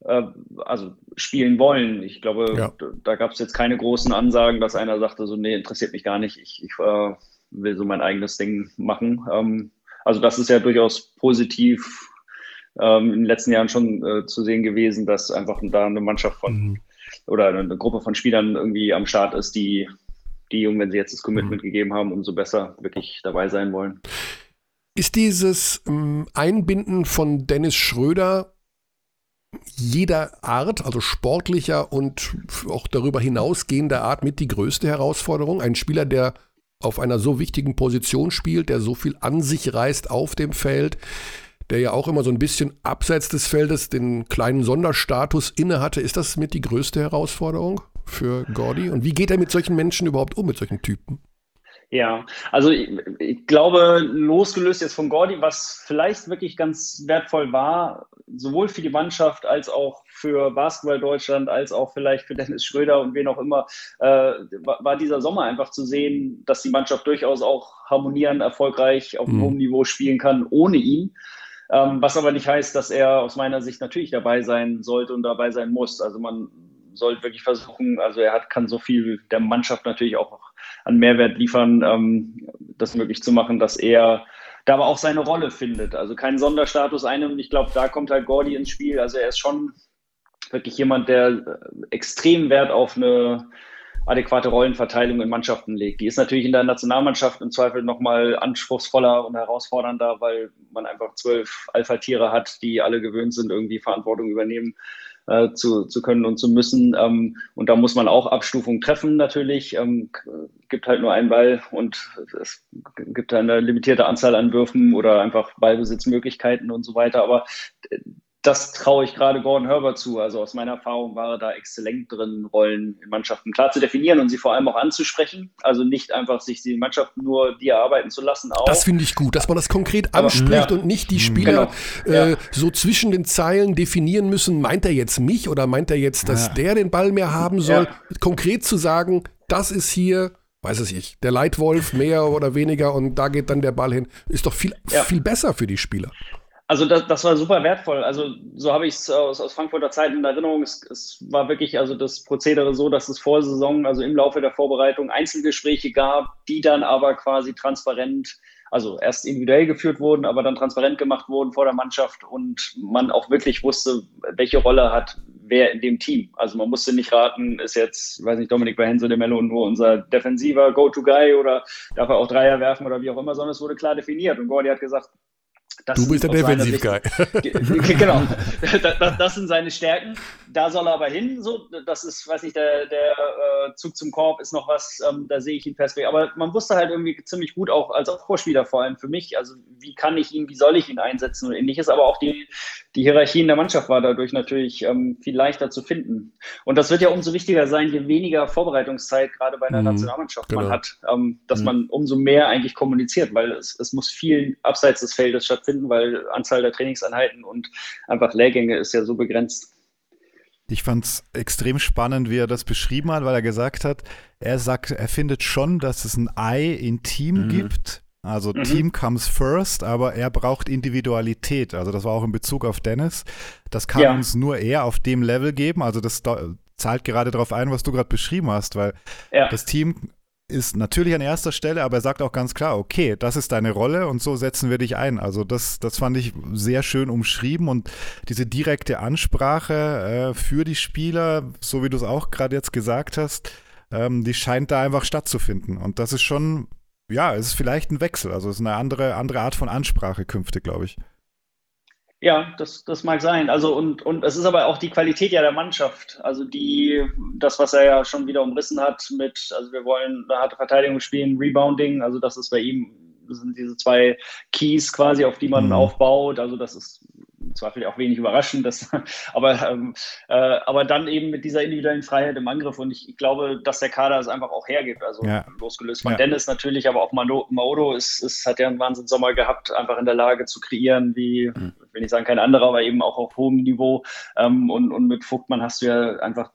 äh, also spielen wollen. Ich glaube, Ja. da, da gab es jetzt keine großen Ansagen, dass einer sagte, so, nee, interessiert mich gar nicht, ich, ich äh, will so mein eigenes Ding machen. Ähm, also das ist ja durchaus positiv ähm, in den letzten Jahren schon äh, zu sehen gewesen, dass einfach da eine Mannschaft von Mhm. oder eine Gruppe von Spielern irgendwie am Start ist, die die Jungen, wenn sie jetzt das Commitment gegeben haben, umso besser wirklich dabei sein wollen. Ist dieses ähm, Einbinden von Dennis Schröder jeder Art, also sportlicher und auch darüber hinausgehender Art mit die größte Herausforderung? Ein Spieler, der auf einer so wichtigen Position spielt, der so viel an sich reißt auf dem Feld, der ja auch immer so ein bisschen abseits des Feldes den kleinen Sonderstatus inne hatte. Ist das mit die größte Herausforderung für Gordy? Und wie geht er mit solchen Menschen überhaupt um, mit solchen Typen? Ja, also ich, ich glaube, losgelöst jetzt von Gordy, was vielleicht wirklich ganz wertvoll war, sowohl für die Mannschaft als auch für Basketball Deutschland, als auch vielleicht für Dennis Schröder und wen auch immer, äh, war, dieser Sommer einfach zu sehen, dass die Mannschaft durchaus auch harmonieren, erfolgreich auf Mhm. hohem Niveau spielen kann, ohne ihn. Ähm, was aber nicht heißt, dass er aus meiner Sicht natürlich dabei sein sollte und dabei sein muss. Also man sollte wirklich versuchen, also er hat, kann so viel der Mannschaft natürlich auch an Mehrwert liefern, ähm, das möglich zu machen, dass er da aber auch seine Rolle findet. Also keinen Sonderstatus. Und ich glaube, da kommt halt Gordy ins Spiel. Also er ist schon wirklich jemand, der äh, extrem Wert auf eine adäquate Rollenverteilung in Mannschaften legt. Die ist natürlich in der Nationalmannschaft im Zweifel nochmal anspruchsvoller und herausfordernder, weil man einfach zwölf Alpha-Tiere hat, die alle gewöhnt sind, irgendwie Verantwortung übernehmen äh, zu, zu können und zu müssen. Ähm, und da muss man auch Abstufungen treffen natürlich. Ähm, gibt halt nur einen Ball und es gibt eine limitierte Anzahl an Würfen oder einfach Ballbesitzmöglichkeiten und so weiter. Aber äh, das traue ich gerade Gordon Herbert zu. Also aus meiner Erfahrung war er da exzellent drin, Rollen in Mannschaften klar zu definieren und sie vor allem auch anzusprechen. Also nicht einfach sich die Mannschaften nur die erarbeiten zu lassen. Auch. Das finde ich gut, dass man das konkret Aber- anspricht ja. und nicht die Spieler Genau. äh, Ja. so zwischen den Zeilen definieren müssen, meint er jetzt mich oder meint er jetzt, dass der den Ball mehr haben soll. Ja. Konkret zu sagen, das ist hier, weiß es ich, der Leitwolf mehr oder weniger und da geht dann der Ball hin, ist doch viel, Ja. viel besser für die Spieler. Also das, das war super wertvoll. Also so habe ich es aus, aus Frankfurter Zeiten in Erinnerung. Es, es war wirklich also das Prozedere so, dass es vor Saison, also im Laufe der Vorbereitung Einzelgespräche gab, die dann aber quasi transparent, also erst individuell geführt wurden, aber dann transparent gemacht wurden vor der Mannschaft und man auch wirklich wusste, welche Rolle hat wer in dem Team. Also man musste nicht raten, ist jetzt, weiß nicht, Dominik Behense de Mello nur unser defensiver Go-To-Guy oder darf er auch Dreier werfen oder wie auch immer, sondern es wurde klar definiert. Und Gordy hat gesagt, Das Du bist der Defensiv-Guy. [LAUGHS] Genau. [LAUGHS] Das, das sind seine Stärken. Da soll er aber hin. So, das ist, weiß ich, der, der äh, Zug zum Korb ist noch was, ähm, da sehe ich ihn perspektivisch. Aber man wusste halt irgendwie ziemlich gut, auch als Vorspieler vor allem für mich, also wie kann ich ihn, wie soll ich ihn einsetzen und ähnliches. Aber auch die, die Hierarchie in der Mannschaft war dadurch natürlich ähm, viel leichter zu finden. Und das wird ja umso wichtiger sein, je weniger Vorbereitungszeit gerade bei einer Mhm, Nationalmannschaft man genau. hat, ähm, dass Mhm. man umso mehr eigentlich kommuniziert, weil es, es muss viel abseits des Feldes stattfinden, weil Anzahl der Trainingseinheiten und einfach Lehrgänge ist ja so begrenzt. Ich fand es extrem spannend, wie er das beschrieben hat, weil er gesagt hat, er sagt, er findet schon, dass es ein I in Team Mhm. gibt. Also Mhm. Team comes first, aber er braucht Individualität. Also das war auch in Bezug auf Dennis. Das kann Ja. uns nur er auf dem Level geben. Also das da- zahlt gerade darauf ein, was du gerade beschrieben hast, weil Ja. das Team ist natürlich an erster Stelle, aber er sagt auch ganz klar, okay, das ist deine Rolle und so setzen wir dich ein. Also das, das fand ich sehr schön umschrieben und diese direkte Ansprache äh, für die Spieler, so wie du es auch gerade jetzt gesagt hast, ähm, die scheint da einfach stattzufinden. Und das ist schon, ja, es ist vielleicht ein Wechsel. Also es ist eine andere, andere Art von Ansprache künftig, glaube ich. Ja, das, das mag sein. Also und, und es ist aber auch die Qualität ja der Mannschaft. Also die, das, was er ja schon wieder umrissen hat mit, also wir wollen eine harte Verteidigung spielen, Rebounding, also das ist bei ihm, das sind diese zwei Keys quasi, auf die man Mhm. aufbaut. Also das ist im Zweifel auch wenig überraschend, das, [LAUGHS] aber, ähm, äh, aber dann eben mit dieser individuellen Freiheit im Angriff und ich, ich glaube, dass der Kader es einfach auch hergibt. Also Ja. losgelöst von Ja. Dennis natürlich, aber auch Mano, Maodo ist, ist, hat ja einen Wahnsinnssommer gehabt, einfach in der Lage zu kreieren, wie, Mhm. ich will nicht sagen kein anderer, aber eben auch auf hohem Niveau. Ähm, und, und mit Vogtmann hast du ja einfach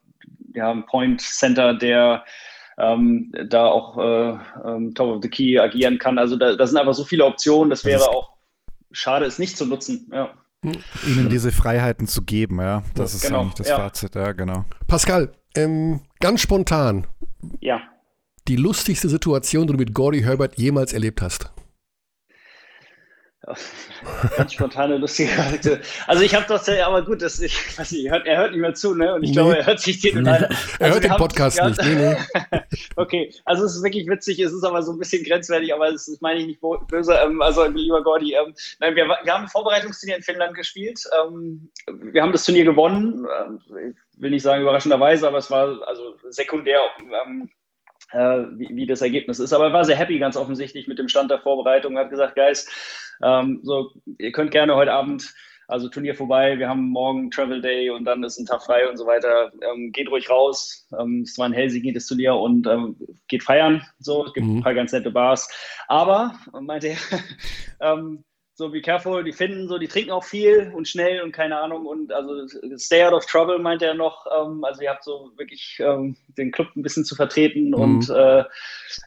ja, einen Point Center, der ähm, da auch äh, ähm, Top of the Key agieren kann. Also da, da sind einfach so viele Optionen, das wäre auch schade, es nicht zu nutzen. Ja. Ihnen diese Freiheiten zu geben, ja. Das ist Genau, eigentlich das ja. Fazit, ja, genau. Pascal, ähm, ganz spontan, ja. die lustigste Situation, die du mit Gordy Herbert jemals erlebt hast. [LAUGHS] Ganz spontane, lustige Charakter. Also ich habe das ja, aber gut, das, ich weiß nicht, er hört, er hört nicht mehr zu, ne? Und ich Nee. glaube, er hört sich den leider. Er Also hört den haben- Podcast haben- nicht. Nee, nee. [LAUGHS] Okay, also es ist wirklich witzig, es ist aber so ein bisschen grenzwertig, aber das meine ich nicht böse. Ähm, also lieber Gordy, ähm, nein, wir, wir haben ein Vorbereitungsturnier in Finnland gespielt. Ähm, wir haben das Turnier gewonnen. Ähm, ich will nicht sagen überraschenderweise, aber es war also sekundär. Äh, wie, wie das Ergebnis ist. Aber er war sehr happy, ganz offensichtlich, mit dem Stand der Vorbereitung. Er hat gesagt, Guys, ähm, so, ihr könnt gerne heute Abend, also Turnier vorbei, wir haben morgen Travel Day und dann ist ein Tag frei und so weiter. Ähm, geht ruhig raus. Ähm, es war ein Helsinki das Turnier und ähm, geht feiern. So, es gibt Mhm. ein paar ganz nette Bars. Aber, meinte er, [LAUGHS] ähm, so be careful, die finden so, die trinken auch viel und schnell und keine Ahnung und also stay out of trouble, meinte er noch. Ähm, also ihr habt so wirklich ähm, den Club ein bisschen zu vertreten und äh,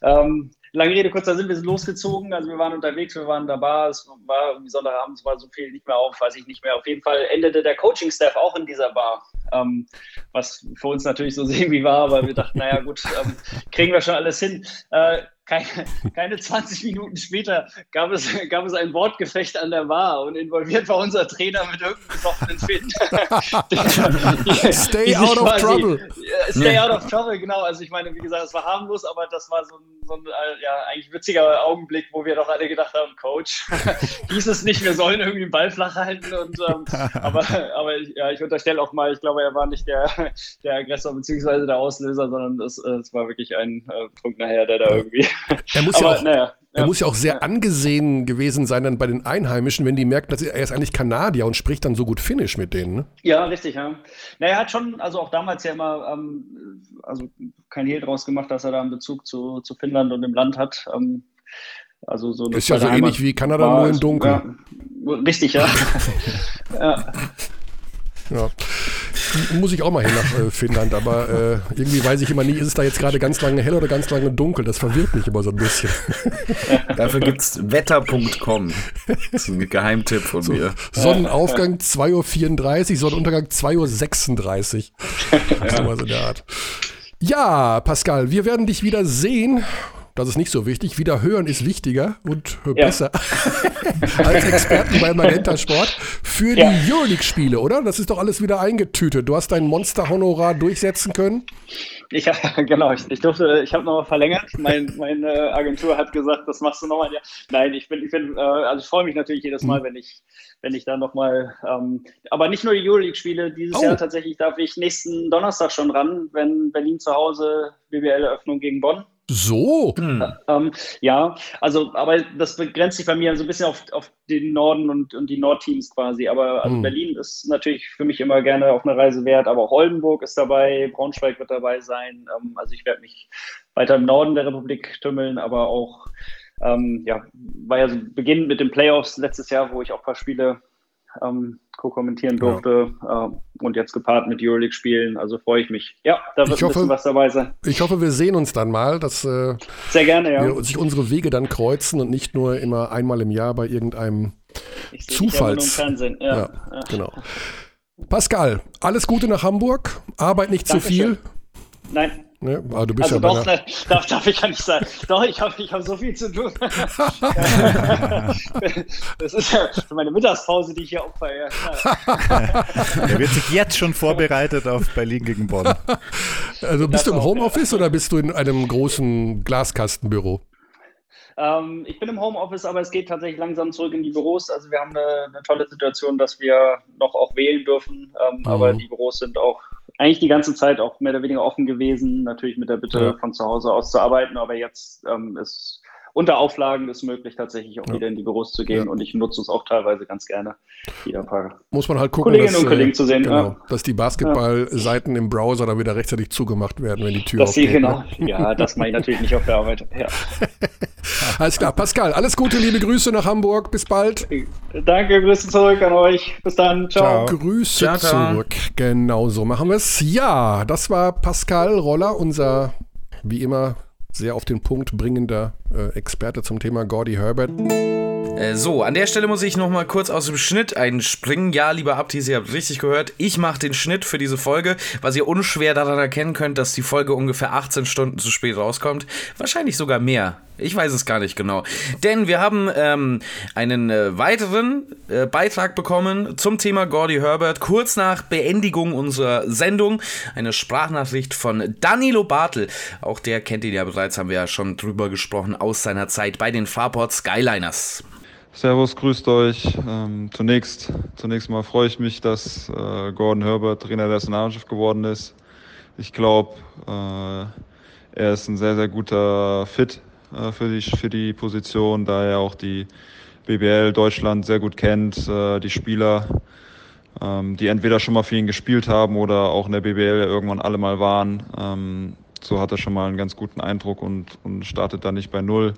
ähm, lange Rede, kurzer Sinn, wir sind losgezogen, also wir waren unterwegs, wir waren da Bar, es war irgendwie Sonntagabend, es war so viel nicht mehr auf, weiß ich nicht mehr. Auf jeden Fall endete der Coaching-Staff auch in dieser Bar, ähm, was für uns natürlich so [LAUGHS] irgendwie war, aber wir dachten, naja gut, ähm, kriegen wir schon alles hin. Äh, keine, keine 20 Minuten später gab es, gab es ein Wortgefecht an der Bar und involviert war unser Trainer mit irgendeinem besoffenen Finn. [LAUGHS] Stay out of trouble. Stay out of trouble, genau. Also ich meine, wie gesagt, es war harmlos, aber das war so ein, so ein äh, ja, eigentlich witziger Augenblick, wo wir doch alle gedacht haben, Coach, [LAUGHS] hieß es nicht, wir sollen irgendwie den Ball flach halten. Und, ähm, aber aber ich- ja, ich unterstelle auch mal, ich glaube, er war nicht der, der Aggressor bzw. der Auslöser, sondern es, es war wirklich ein äh, betrunkener Herr, der da irgendwie. Er muss ja aber auch, naja. er ja. muss ja auch sehr angesehen gewesen sein dann bei den Einheimischen, wenn die merken, dass er ist eigentlich Kanadier und spricht dann so gut Finnisch mit denen. Ne? Ja, richtig, ja. Na, er hat schon, also auch damals ja immer, ähm, also kein Hehl draus gemacht, dass er da einen Bezug zu, zu Finnland und dem Land hat. Ähm, also so Ist ja so zweite ähnlich Heimat wie Kanada, war nur in es- Dunkel. Ja, richtig, ja. [LAUGHS] ja. Ja. Muss ich auch mal hin nach äh, Finnland, aber äh, irgendwie weiß ich immer nie, ist es da jetzt gerade ganz lange hell oder ganz lange dunkel? Das verwirrt mich immer so ein bisschen. [LAUGHS] Dafür gibt's wetter.com. Das ist ein Geheimtipp von mir. Sonnenaufgang 2.34 Uhr, Sonnenuntergang 2.36 Uhr. [LAUGHS] Sowas in der Art. Ja, Pascal, wir werden dich wieder sehen. Das ist nicht so wichtig. Wieder hören ist wichtiger und besser [LAUGHS] als Experten bei Magenta Sport für die Ja. Euroleague-Spiele, oder? Das ist doch alles wieder eingetütet. Du hast dein Monster-Honorar durchsetzen können. Ich, [LAUGHS] genau, ich, ich durfte, ich habe nochmal verlängert. Mein, meine Agentur hat gesagt, das machst du nochmal. Ja. Nein, ich bin, ich bin, äh, also ich freue mich natürlich jedes Mal, wenn ich, wenn ich da nochmal, ähm, aber nicht nur die Euroleague-Spiele, dieses Oh. Jahr tatsächlich darf ich nächsten Donnerstag schon ran, wenn Berlin zu Hause BBL-Eröffnung gegen Bonn. So. Ähm, ja, also, aber das begrenzt sich bei mir so ein bisschen auf, auf den Norden und, und die Nordteams quasi. Aber also Hm. Berlin ist natürlich für mich immer gerne auf eine Reise wert, aber auch Oldenburg ist dabei, Braunschweig wird dabei sein. Ähm, also ich werde mich weiter im Norden der Republik tümmeln, aber auch, ähm, ja, war ja so beginnend mit den Playoffs letztes Jahr, wo ich auch ein paar Spiele ähm, co-kommentieren durfte ähm, und jetzt gepaart mit Euroleague-Spielen. Also freue ich mich. Ja, da wird Ich ein hoffe- bisschen was dabei sein. Ich hoffe, wir sehen uns dann mal, dass äh, Sehr gerne, ja. wir, sich unsere Wege dann kreuzen und nicht nur immer einmal im Jahr bei irgendeinem. Ich ja Zufalls-. Ja, Ja, ja. genau. Pascal, alles Gute nach Hamburg. Arbeit nicht zu viel. Dankeschön. Nein, Ne? Aber du bist also ja doch, ne, darf, darf ich ja nicht sagen. Doch, ich habe ich hab so viel zu tun. [LAUGHS] das ist ja meine Mittagspause, die ich hier opfer. Ja. [LAUGHS] Er wird sich jetzt schon vorbereitet auf Berlin gegen Bonn. Also bist du im Homeoffice oder bist du in einem großen Glaskastenbüro? Ähm, ich bin im Homeoffice, aber es geht tatsächlich langsam zurück in die Büros. Also wir haben eine, eine tolle Situation, dass wir noch auch wählen dürfen. Ähm, Mhm. Aber die Büros sind auch eigentlich die ganze Zeit auch mehr oder weniger offen gewesen. Natürlich mit der Bitte Ja. von zu Hause aus zu arbeiten. Aber jetzt ähm, ist unter Auflagen ist möglich, tatsächlich auch Ja. wieder in die Büros zu gehen. Ja. Und ich nutze es auch teilweise ganz gerne, wieder ein paar Muss man halt gucken, Kolleginnen dass, und Kollegen äh, zu sehen. Genau, Ja. dass die Basketballseiten im Browser dann wieder rechtzeitig zugemacht werden, wenn die Tür sie, aufgeht. genau. Ne? Ja, das mache ich natürlich nicht auf der Arbeit. Ja. [LAUGHS] Alles klar, Pascal, alles Gute, liebe Grüße nach Hamburg. Bis bald. Danke, Grüße zurück an euch. Bis dann. Ciao. Grüße Ciao, ciao. zurück. Genau so machen wir es. Ja, das war Pascal Roller, unser wie immer sehr auf den Punkt bringender äh, Experte zum Thema Gordy Herbert. Äh, so, an der Stelle muss ich noch mal kurz aus dem Schnitt einspringen. Ja, lieber Abtis, ihr habt richtig gehört. Ich mache den Schnitt für diese Folge, was ihr unschwer daran erkennen könnt, dass die Folge ungefähr 18 Stunden zu spät rauskommt. Wahrscheinlich sogar mehr. Ich weiß es gar nicht genau. Denn wir haben ähm, einen äh, weiteren äh, Beitrag bekommen zum Thema Gordy Herbert, kurz nach Beendigung unserer Sendung. Eine Sprachnachricht von Danilo Bartel. Auch der kennt ihn ja bereits, haben wir ja schon drüber gesprochen, aus seiner Zeit bei den Fraport Skyliners. Servus, grüßt euch. Ähm, zunächst, zunächst mal freue ich mich, dass äh, Gordon Herbert Trainer der Nationalmannschaft geworden ist. Ich glaube, äh, er ist ein sehr, sehr guter Fit äh, für, die, für die Position, da er auch die BBL Deutschland sehr gut kennt, äh, die Spieler, ähm, die entweder schon mal für ihn gespielt haben oder auch in der BBL irgendwann alle mal waren. Ähm, so hat er schon mal einen ganz guten Eindruck und, und startet da nicht bei Null.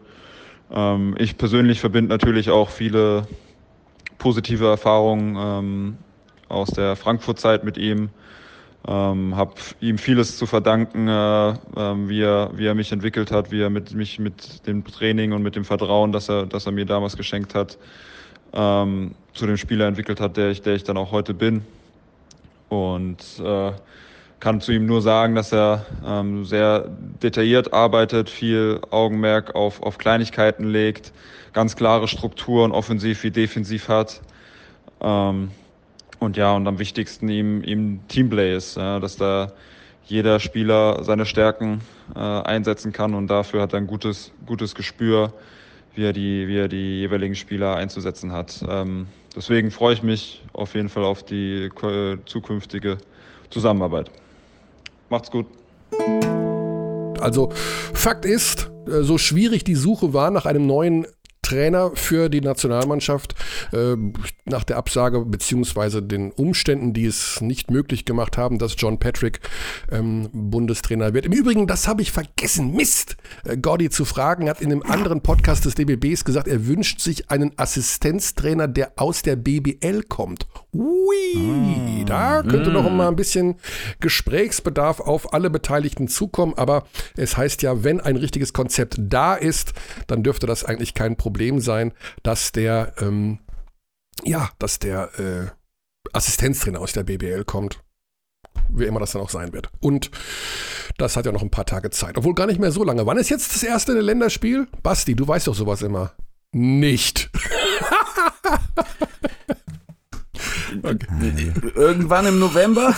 Ähm, ich persönlich verbinde natürlich auch viele positive Erfahrungen aus der Frankfurt-Zeit mit ihm. Ähm, habe ihm vieles zu verdanken, äh, ähm, wie, er, wie er mich entwickelt hat, wie er mit, mich mit dem Training und mit dem Vertrauen, das er, das er mir damals geschenkt hat, ähm, zu dem Spieler entwickelt hat, der ich, der ich dann auch heute bin. Und äh, kann zu ihm nur sagen, dass er ähm, sehr detailliert arbeitet, viel Augenmerk auf, auf Kleinigkeiten legt, ganz klare Strukturen, offensiv wie defensiv hat. Ähm, und ja, und am wichtigsten ihm, ihm Teamplay ist, ja, dass da jeder Spieler seine Stärken äh, einsetzen kann und dafür hat er ein gutes, gutes Gespür, wie er die, wie er die jeweiligen Spieler einzusetzen hat. Ähm, deswegen freue ich mich auf jeden Fall auf die äh, zukünftige Zusammenarbeit. Macht's gut. Also Fakt ist, äh, so schwierig die Suche war nach einem neuen Trainer für die Nationalmannschaft äh, nach der Absage beziehungsweise den Umständen, die es nicht möglich gemacht haben, dass John Patrick ähm, Bundestrainer wird. Im Übrigen, das habe ich vergessen, Mist, äh, Gordy zu fragen, hat in einem anderen Podcast des DBBs gesagt, er wünscht sich einen Assistenztrainer, der aus der BBL kommt. Ui, da könnte noch mal ein bisschen Gesprächsbedarf auf alle Beteiligten zukommen, aber es heißt ja, wenn ein richtiges Konzept da ist, dann dürfte das eigentlich kein Problem sein, dass der, ähm, ja, dass der äh, Assistenztrainer aus der BBL kommt. Wie immer das dann auch sein wird. Und Das hat ja noch ein paar Tage Zeit. Obwohl gar nicht mehr so lange. Wann ist jetzt das erste Länderspiel? Basti, du weißt doch sowas immer. Nicht. [LAUGHS] Irgendwann im November?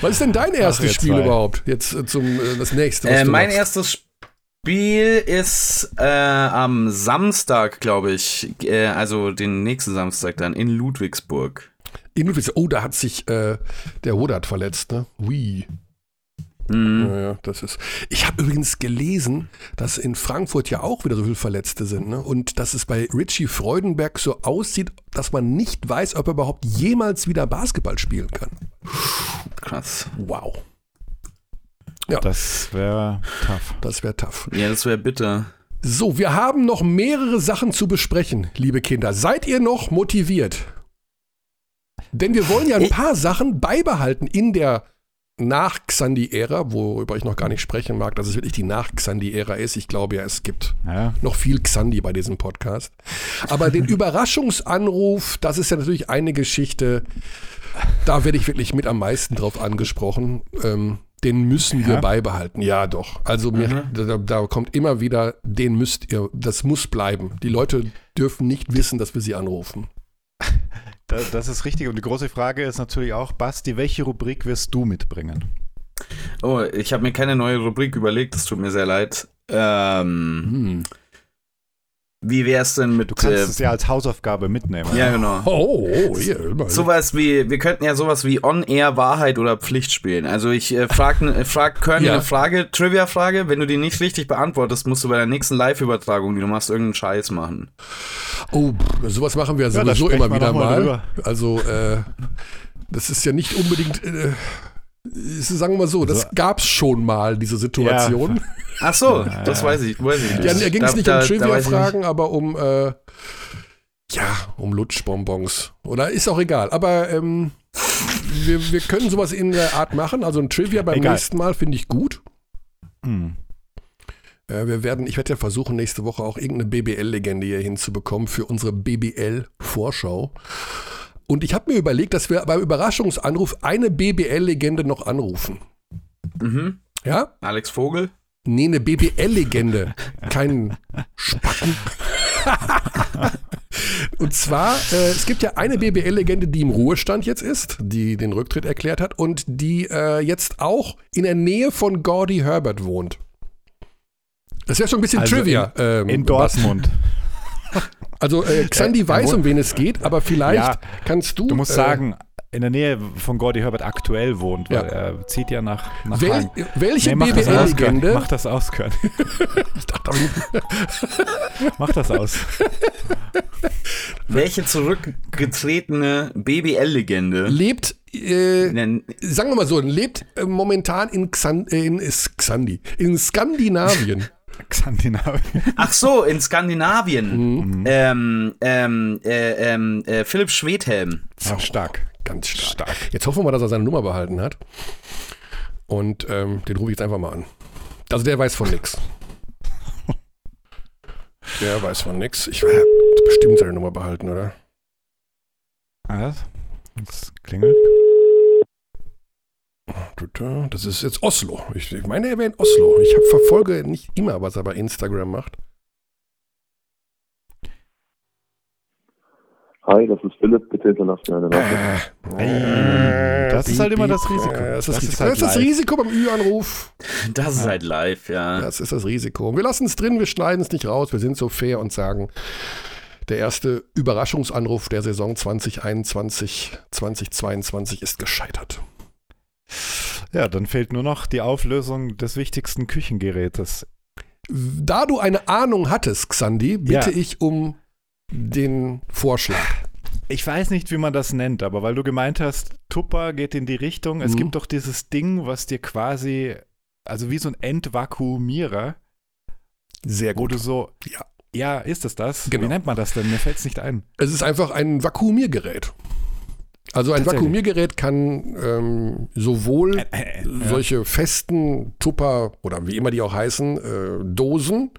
Was ist denn dein erstes ihr Spiel zwei. überhaupt? Jetzt äh, zum äh, das nächste. was Äh, du mein machst. erstes Spiel ist äh, am Samstag, glaube ich. Äh, also den nächsten Samstag dann in Ludwigsburg. In Ludwigs- Oh, da hat sich äh, der Wodat verletzt, ne? Ui. Mhm. Ja, ja, das ist. Ich habe übrigens gelesen, dass in Frankfurt ja auch wieder so viele Verletzte sind, ne? Und dass es bei Richie Freudenberg so aussieht, dass man nicht weiß, ob er überhaupt jemals wieder Basketball spielen kann. Krass. Wow. Ja, Das wäre tough. das wäre tough. Ja, das wäre bitter. So, wir haben noch mehrere Sachen zu besprechen, liebe Kinder. Seid ihr noch motiviert? Denn wir wollen ja ein paar Sachen beibehalten in der Nach-Xandi-Ära, worüber ich noch gar nicht sprechen mag, dass es wirklich die Nach-Xandi-Ära ist. Ich glaube ja, es gibt Ja. noch viel Xandi bei diesem Podcast. Aber den [LAUGHS] Überraschungsanruf, das ist ja natürlich eine Geschichte, da werde ich wirklich mit am meisten drauf angesprochen. Ähm, den müssen wir Ja? beibehalten. Ja, doch. Also mir, da, da kommt immer wieder, den müsst ihr, das muss bleiben. Die Leute dürfen nicht wissen, dass wir sie anrufen. Da, das ist richtig. Und die große Frage ist natürlich auch, Basti, welche Rubrik wirst du mitbringen? Oh, ich habe mir keine neue Rubrik überlegt, das tut mir sehr leid. Ähm, wie wär's denn mit. Du kannst äh, es ja als Hausaufgabe mitnehmen. ja, genau. Oh, oh, hier, immer. Sowas wie, wir könnten ja sowas wie On-Air Wahrheit oder Pflicht spielen. Also ich äh, frag, äh, frag Körny Ja. eine Frage, Trivia-Frage. Wenn du die nicht richtig beantwortest, musst du bei der nächsten Live-Übertragung, die du machst, irgendeinen Scheiß machen. Oh, sowas machen wir Ja, sowieso sprechen immer wieder mal mal. Also, äh, das ist ja nicht unbedingt, äh, sagen wir mal so, das So. gab's schon mal, diese Situation. Ach so, das weiß ich, weiß ich nicht. Ja, da ging es nicht da- um Trivia-Fragen, aber um, äh, ja, um Lutschbonbons. Oder ist auch egal. Aber ähm, wir, wir können sowas in der Art machen. Also ein Trivia beim Egal. nächsten Mal finde ich gut. Hm. Äh, wir werden, ich werde ja versuchen, nächste Woche auch irgendeine BBL-Legende hier hinzubekommen für unsere BBL-Vorschau. Und ich habe mir überlegt, dass wir beim Überraschungsanruf eine BBL-Legende noch anrufen. Mhm. Ja? Alex Vogel? Nee, eine BBL-Legende. Kein Spacken. [LAUGHS] und zwar, äh, es gibt ja eine BBL-Legende, die im Ruhestand jetzt ist, die den Rücktritt erklärt hat und die äh, jetzt auch in der Nähe von Gordy Herbert wohnt. Das wäre schon ein bisschen Also Trivia. ähm, In Dortmund. [LAUGHS] Also äh, Xandi Äh, weiß, um wen es geht, aber vielleicht Ja, kannst du. Du musst äh, sagen, in der Nähe von Gordy Herbert aktuell wohnt, weil Ja. er zieht ja nach, nach Wel Hagen. welche Nee, mach das aus, Körn. BBL-Legende? Mach das aus, [LAUGHS] Körn. Ich dachte, [LAUGHS] Mach das aus. Welche zurückgetretene BBL-Legende? lebt, äh, sagen wir mal so, lebt äh, momentan in, Xan äh, in Xandi, in Skandinavien. [LAUGHS] Skandinavien. Ach so, in Skandinavien. Mhm. Ähm, ähm, äh, ähm, äh, Philipp Schwedhelm. Ja, stark. Ganz stark. Jetzt hoffen wir mal, dass er seine Nummer behalten hat. Und ähm, den rufe ich jetzt einfach mal an. Also der weiß von nix. Der weiß von nix. Ich werde bestimmt seine Nummer behalten, oder? Was? Das klingelt. Das ist jetzt Oslo. Ich, ich meine, er wäre in Oslo. Ich hab, verfolge nicht immer, was er bei Instagram macht. Hi, das ist Philipp. Bitte hinterlassen mir eine Nachricht. Äh, Das ist halt immer das Risiko. Äh, das ist das, Das ist Risiko. halt das, ist das. Risiko beim Ü-Anruf. Das ist halt live, ja. Das ist das Risiko. Und wir lassen es drin, wir schneiden es nicht raus. Wir sind so fair und sagen, der erste Überraschungsanruf der Saison 2021, 2022 ist gescheitert. Ja, dann fehlt nur noch die Auflösung des wichtigsten Küchengerätes. Da du eine Ahnung hattest, Xandi, bitte Ja. ich um den Vorschlag. Ich weiß nicht, wie man das nennt, aber weil du gemeint hast, Tupper geht in die Richtung. Es Mhm. gibt doch dieses Ding, was dir quasi, also wie so ein Entvakuumierer, Sehr wo gut. du so, Ja. ja, ist es das? Genau. Wie nennt man das denn? Mir fällt es nicht ein. Es ist einfach ein Vakuumiergerät. Also ein. Vakuumiergerät kann ähm, sowohl Äh, ja. solche festen Tupper oder wie immer die auch heißen, äh, Dosen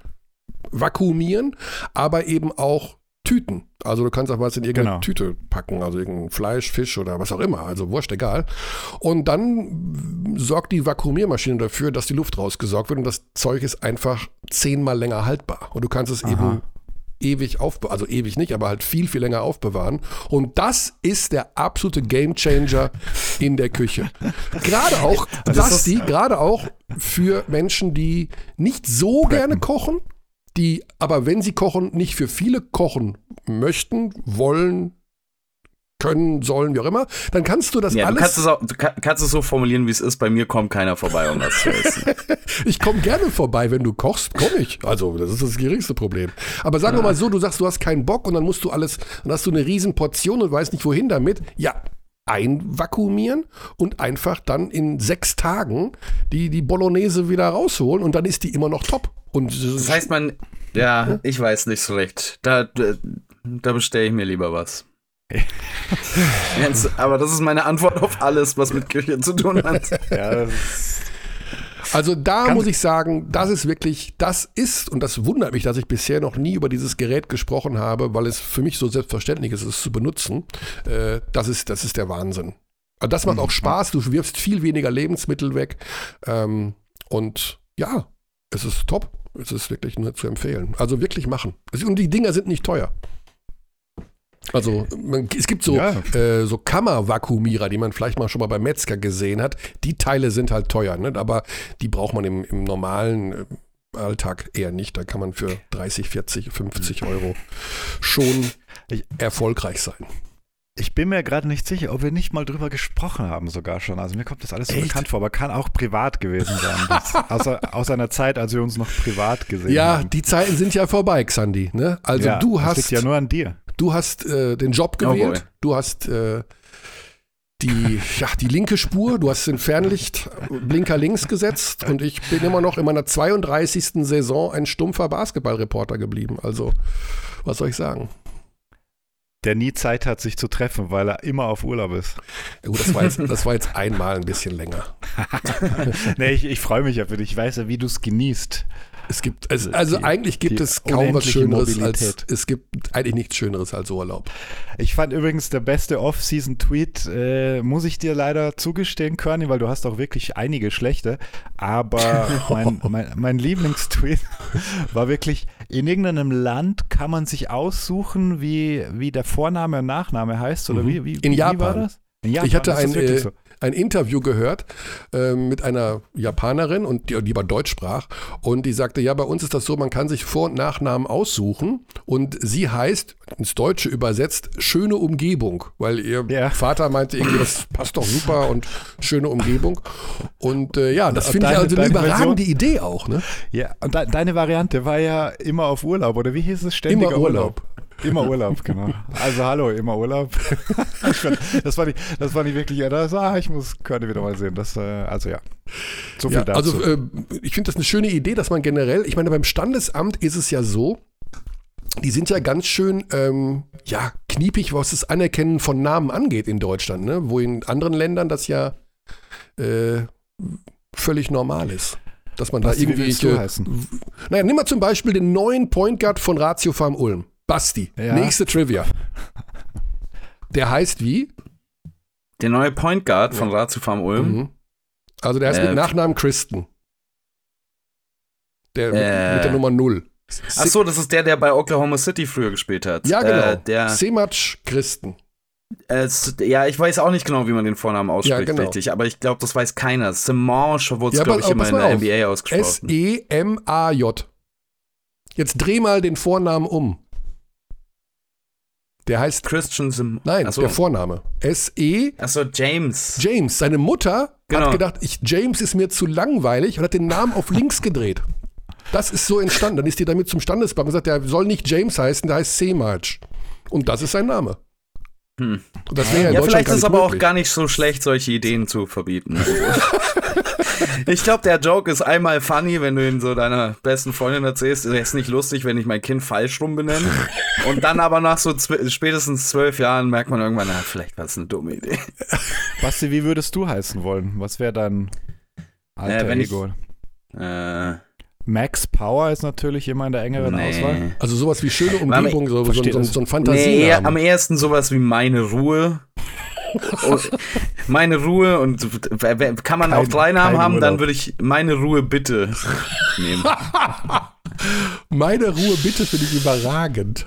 vakuumieren, aber eben auch Tüten. Also du kannst auch was in irgendeine Genau. Tüte packen, also irgendein Fleisch, Fisch oder was auch immer, also wurscht, egal. Und dann sorgt die Vakuumiermaschine dafür, dass die Luft rausgesaugt wird und das Zeug ist einfach zehnmal länger haltbar. Und du kannst es eben ewig aufbewahren, also ewig nicht, aber halt viel, viel länger aufbewahren. Und das ist der absolute Gamechanger in der Küche. Gerade auch, [LAUGHS] Basti, gerade auch für Menschen, die nicht so gerne kochen, die aber, wenn sie kochen, nicht für viele kochen möchten, wollen, können, sollen, wie auch immer, dann kannst du das Ja, du alles. kannst es, auch, du ka- kannst es so formulieren, wie es ist. Bei mir kommt keiner vorbei, um das zu essen. [LAUGHS] Ich komme gerne vorbei, wenn du kochst, komme ich. Also, das ist das geringste Problem. Aber sagen wir mal so, du sagst, du hast keinen Bock und dann musst du alles, dann hast du eine riesen Portion und weißt nicht, wohin damit. Ja, einvakuumieren und einfach dann in sechs Tagen die, die Bolognese wieder rausholen und dann ist die immer noch top. Und Das heißt, man, ja, ich weiß nicht so recht. Da, da, da bestelle ich mir lieber was. [LAUGHS] Ernst, Aber das ist meine Antwort auf alles, was mit Küche zu tun hat. [LAUGHS] Ja, Also da Ganz- muss ich sagen, das ist wirklich, das ist, und das wundert mich, dass ich bisher noch nie über dieses Gerät gesprochen habe, weil es für mich so selbstverständlich ist, es zu benutzen. Äh, das, ist, das ist der Wahnsinn. Also das macht Mhm. auch Spaß, du wirfst viel weniger Lebensmittel weg. Ähm, und ja, es ist top. Es ist wirklich nur zu empfehlen. Also wirklich machen. Und die Dinger sind nicht teuer. Also man, es gibt so, Ja. äh, so Kammervakuumierer, die man vielleicht mal schon mal beim Metzger gesehen hat. Die Teile sind halt teuer, ne? aber die braucht man im, im normalen äh, Alltag eher nicht. Da kann man für 30, 40, 50 Euro schon Ich- erfolgreich sein. ich bin mir gerade nicht sicher, ob wir nicht mal drüber gesprochen haben, sogar schon. Also mir kommt das alles so Echt? bekannt vor, aber kann auch privat gewesen sein. Das, außer, [LAUGHS] aus einer Zeit, als wir uns noch privat gesehen Ja, haben. die Zeiten sind ja vorbei, Xandi. Ne? Also ja, du das hast, liegt ja nur an dir. Du hast äh, den Job Oh gewählt, du hast äh, die, ja, die linke Spur, du hast den Fernlichtblinker links gesetzt und ich bin immer noch in meiner 32. Saison ein stumpfer Basketballreporter geblieben. Also, was soll ich sagen? Der nie Zeit hat, sich zu treffen, weil er immer auf Urlaub ist. Ja, gut, das war jetzt, das war jetzt einmal ein bisschen länger. [LAUGHS] nee, ich, ich freue mich ja für dich. Ich weiß ja, wie du es genießt. Es gibt, es, also Die- eigentlich gibt es kaum was Schöneres als, es gibt eigentlich nichts Schöneres als Urlaub. Ich fand übrigens der beste Off-Season-Tweet, äh, muss ich dir leider zugestehen, Körny, weil du hast auch wirklich einige schlechte. Aber [LAUGHS] mein, mein, mein Lieblingstweet [LAUGHS] war wirklich, in irgendeinem Land kann man sich aussuchen, wie, wie der Vorname und Nachname heißt. Oder Mhm. wie, wie, In wie Japan. war das? In Japan Ich hatte ist das ein, wirklich äh, so. Ein Interview gehört äh, mit einer Japanerin und die, die aber Deutsch sprach und die sagte, ja, bei uns ist das so, man kann sich Vor- und Nachnamen aussuchen und sie heißt, ins Deutsche übersetzt, schöne Umgebung, weil ihr Ja. Vater meinte irgendwie, das passt doch super und schöne Umgebung und äh, ja, das finde ich also eine überragende Idee auch, ne? Ja, und de deine Variante war ja immer auf Urlaub, oder wie hieß es? Ständiger Immer Urlaub. Immer Urlaub, genau. Also hallo, immer Urlaub. [LAUGHS] fand, das, war nicht, das war nicht wirklich, das, ah, ich muss Körne wieder mal sehen. Das, äh, also ja, so viel Ja, dazu. also äh, ich finde das eine schöne Idee, dass man generell, ich meine, beim Standesamt ist es ja so, die sind ja ganz schön, ähm, ja, kniepig, was das Anerkennen von Namen angeht in Deutschland, ne? wo in anderen Ländern das ja äh, völlig normal ist. Dass man Basti, da irgendwie. Naja, nimm mal zum Beispiel den neuen Point Guard von Ratio Farm Ulm. Basti. Ja. Nächste Trivia. Der heißt wie? Der neue Point Guard von Ratio Farm Ulm. Mhm. Also der heißt Äh, mit Nachnamen Christen. Der mit, Äh. mit der Nummer 0. Ach so, das ist der, der bei Oklahoma City früher gespielt hat. Ja, genau. Äh, der, Semac Christen. äh, ja, ich weiß auch nicht genau, wie man den Vornamen ausspricht, Ja, genau. richtig. Aber ich glaube, das weiß keiner. Semange wurde es, Ja, glaube ich, immer in der auf. NBA ausgesprochen. S-E-M-A-J. Jetzt dreh mal den Vornamen um. Der heißt, Christian Sim nein, Achso. der Vorname. S-E, Achso, James. James. Seine Mutter Genau. hat gedacht, ich, James ist mir zu langweilig und hat den Namen auf links gedreht. Das ist so entstanden. Dann ist die damit zum Standesbank und gesagt, der soll nicht James heißen, der heißt Seemarch. Und das ist sein Name. Hm. Und das wäre ja vielleicht ist es aber auch möglich. gar nicht so schlecht, solche Ideen zu verbieten. [LAUGHS] ich glaube, der Joke ist einmal funny, wenn du ihn so deiner besten Freundin erzählst. Er ist nicht lustig, wenn ich mein Kind falsch rum benenne. Und dann aber nach so zw spätestens zwölf Jahren merkt man irgendwann, na, vielleicht war es eine dumme Idee. Basti, wie würdest du heißen wollen? Was wäre dein alter Äh, wenn ich- Ego? Äh, Max Power ist natürlich immer in der engeren Nee. Auswahl. Also sowas wie schöne Umgebung, so, so, so, ein Nee, Fantasie. eher, am ehesten sowas wie meine Ruhe. Und meine Ruhe und kann man Kein- auch drei Namen haben, dann Urlaub. würde ich meine Ruhe bitte nehmen. [LAUGHS] Meine Ruhe bitte finde ich überragend.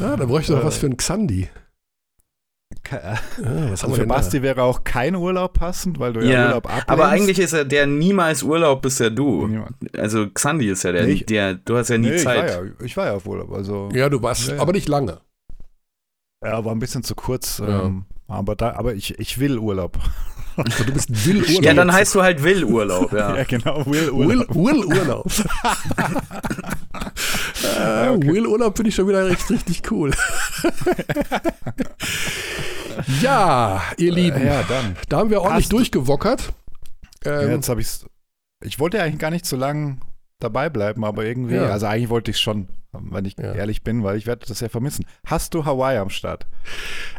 Ja, da bräuchte ich noch was für einen Xandi. Ja, was haben Also für? Basti wäre auch kein Urlaub passend, weil du ja, Ja, Urlaub ablehnst. aber eigentlich ist er der niemals Urlaub, bist ja du. Niemand. Also Xandi ist ja der, Nee, ich- der du hast ja nie Nee, ich, war Zeit. ja, ich war ja auf Urlaub, also Ja, du warst, Ja, ja. aber nicht lange. Ja, war ein bisschen zu kurz. Ja. Ähm, aber da, aber ich, ich will Urlaub. Also du bist Will Urlaub. Ja, dann heißt du halt Will Urlaub, ja. [LAUGHS] Ja, genau, will Will, Urlaub. Will Urlaub. äh, Will Urlaub finde ich schon wieder richtig, richtig cool. [LAUGHS] ja, ihr Lieben, Ja, dann. da haben wir ordentlich Hast du- durchgewockert. Ja, Ähm, jetzt habe ich's. Ich wollte ja eigentlich gar nicht so lange dabei bleiben, aber irgendwie, Ja. also eigentlich wollte ich schon, wenn ich Ja. ehrlich bin, weil ich werde das ja vermissen. Hast du Hawaii am Start?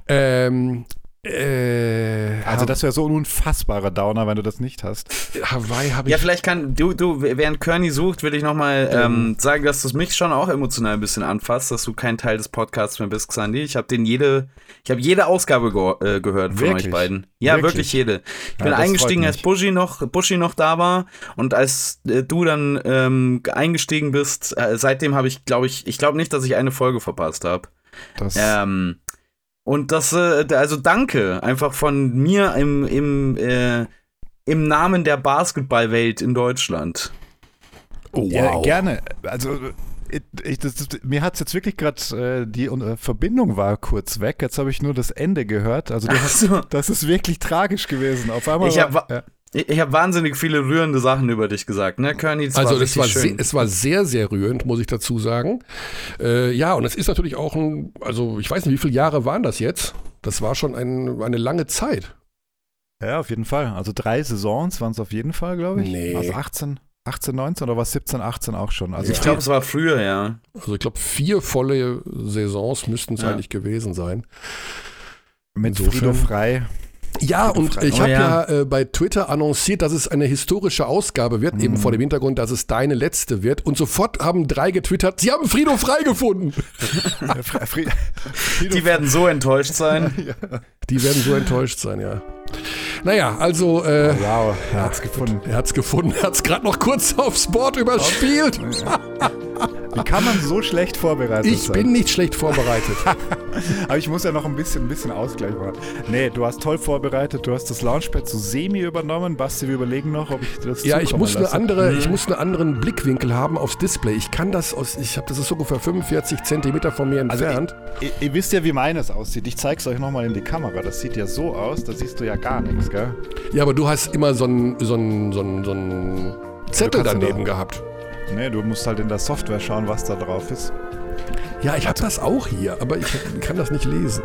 ähm, äh, Also das wäre so ein unfassbarer Downer, wenn du das nicht hast. Hawaii habe ich. Ja, vielleicht kann du, du, während Kearney sucht, will ich nochmal ähm, sagen, dass das mich schon auch emotional ein bisschen anfasst, dass du kein Teil des Podcasts mehr bist, Xandi. Ich habe den jede, ich habe jede Ausgabe ge äh, gehört von Wirklich? euch beiden. Ja, wirklich, Wirklich? jede. Ich Ja, bin eingestiegen, als mich. Buschi noch, Buschi noch da war und als äh, du dann ähm, eingestiegen bist, äh, seitdem habe ich, glaube ich, ich glaube nicht, dass ich eine Folge verpasst habe. Das, Ähm, und das, äh, also danke einfach von mir im, im, äh, im Namen der Basketballwelt in Deutschland. oh, Ja, wow. gerne. Also ich, ich, das, das, mir hat es jetzt wirklich gerade, äh, die äh, Verbindung war kurz weg. Jetzt habe ich nur das Ende gehört. Also hast, so. das ist wirklich tragisch gewesen. Auf einmal Ich hab wa- war, ja. Ich, ich habe wahnsinnig viele rührende Sachen über dich gesagt, ne, Kearney? Das Also war das war, richtig se schön. es war sehr, sehr rührend, muss ich dazu sagen. Äh, ja, und es ist natürlich auch ein, also ich weiß nicht, wie viele Jahre waren das jetzt? Das war schon ein, eine lange Zeit. ja, auf jeden Fall. Also drei Saisons waren es auf jeden Fall, glaube ich. Nee. Also 18, 18, 19 oder war es 17, 18 auch schon. Also ich glaube, es war früher, ja. Also ich glaube, vier volle Saisons müssten es Ja. eigentlich gewesen sein. mit insofern- Frido Frei. Ja, und ich Oh habe ja, ja. äh, bei Twitter annonciert, dass es eine historische Ausgabe wird, eben Mhm. vor dem Hintergrund, dass es deine letzte wird. Und sofort haben drei getwittert, sie haben Frido frei gefunden. [LAUGHS] Fre- Fri- Frido Die werden so enttäuscht sein. [LAUGHS] Die werden so enttäuscht sein, ja. Naja, also äh, Wow, er hat's gefunden. er hat's gefunden, er hat's gerade noch kurz aufs Board überspielt. [LAUGHS] Wie kann man so schlecht vorbereitet Ich sein? bin nicht schlecht vorbereitet. [LAUGHS] Aber ich muss ja noch ein bisschen, ein bisschen Ausgleich machen. Nee, du hast toll vorbereitet. Du hast das Launchpad so semi übernommen. Basti, wir überlegen noch, ob ich das Ja, ich muss, eine lasse. andere, ich muss einen anderen Blickwinkel haben aufs Display. Ich kann das aus, ich habe das ist so ungefähr 45 Zentimeter von mir Also entfernt. Ihr, ihr wisst ja, wie meines aussieht. Ich zeig's euch nochmal in die Kamera. Das sieht ja so aus, da siehst du ja gar nichts, gell? ja, aber du hast immer so einen so einen- so so Zettel daneben da- gehabt. Nee, du musst halt in der Software schauen, was da drauf ist. Ja, ich habe das auch hier, aber ich [LAUGHS] kann das nicht lesen.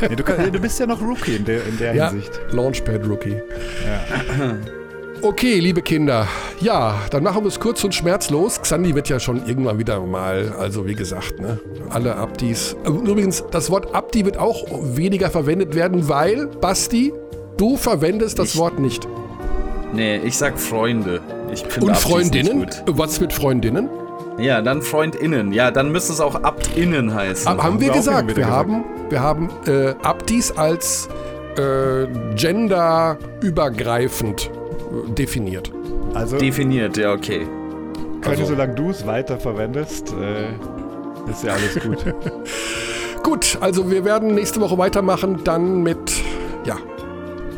Nee, du, kann, du bist ja noch Rookie in der, in der [LAUGHS] Ja, Hinsicht. Launchpad Rookie. Ja. [CLEARS THROAT] Okay, liebe Kinder. Ja, dann machen wir es kurz und schmerzlos. Xandi wird ja schon irgendwann wieder mal, also wie gesagt, ne, alle Abdis. Übrigens, das Wort Abdi wird auch weniger verwendet werden, weil, Basti, du verwendest das Ich- Wort nicht. Nee, ich sag Freunde. Ich finde Und Freundinnen? Was mit Freundinnen? Ja, dann FreundInnen. Ja, dann müsste es auch AbtInnen heißen. Aber haben wir wir gesagt, wir gesagt. haben, wir haben äh, Abdis als äh, genderübergreifend äh, definiert. Also, Definiert, ja, okay. Conny, also- solange du es weiter verwendest, äh, ist ja alles gut. [LAUGHS] Gut, also wir werden nächste Woche weitermachen, dann mit, ja,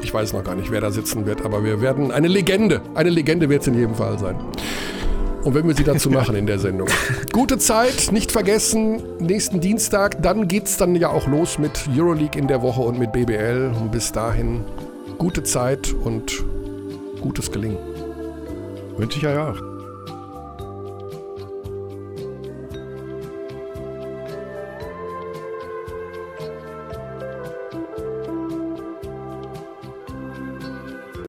ich weiß noch gar nicht, wer da sitzen wird, aber wir werden eine Legende, eine Legende wird es in jedem Fall sein. Und wenn wir sie dazu [LAUGHS] machen in der Sendung. Gute Zeit, nicht vergessen, nächsten Dienstag, dann geht es dann ja auch los mit Euroleague in der Woche und mit BBL. Und bis dahin gute Zeit und gutes Gelingen. Wünsche ich euch auch.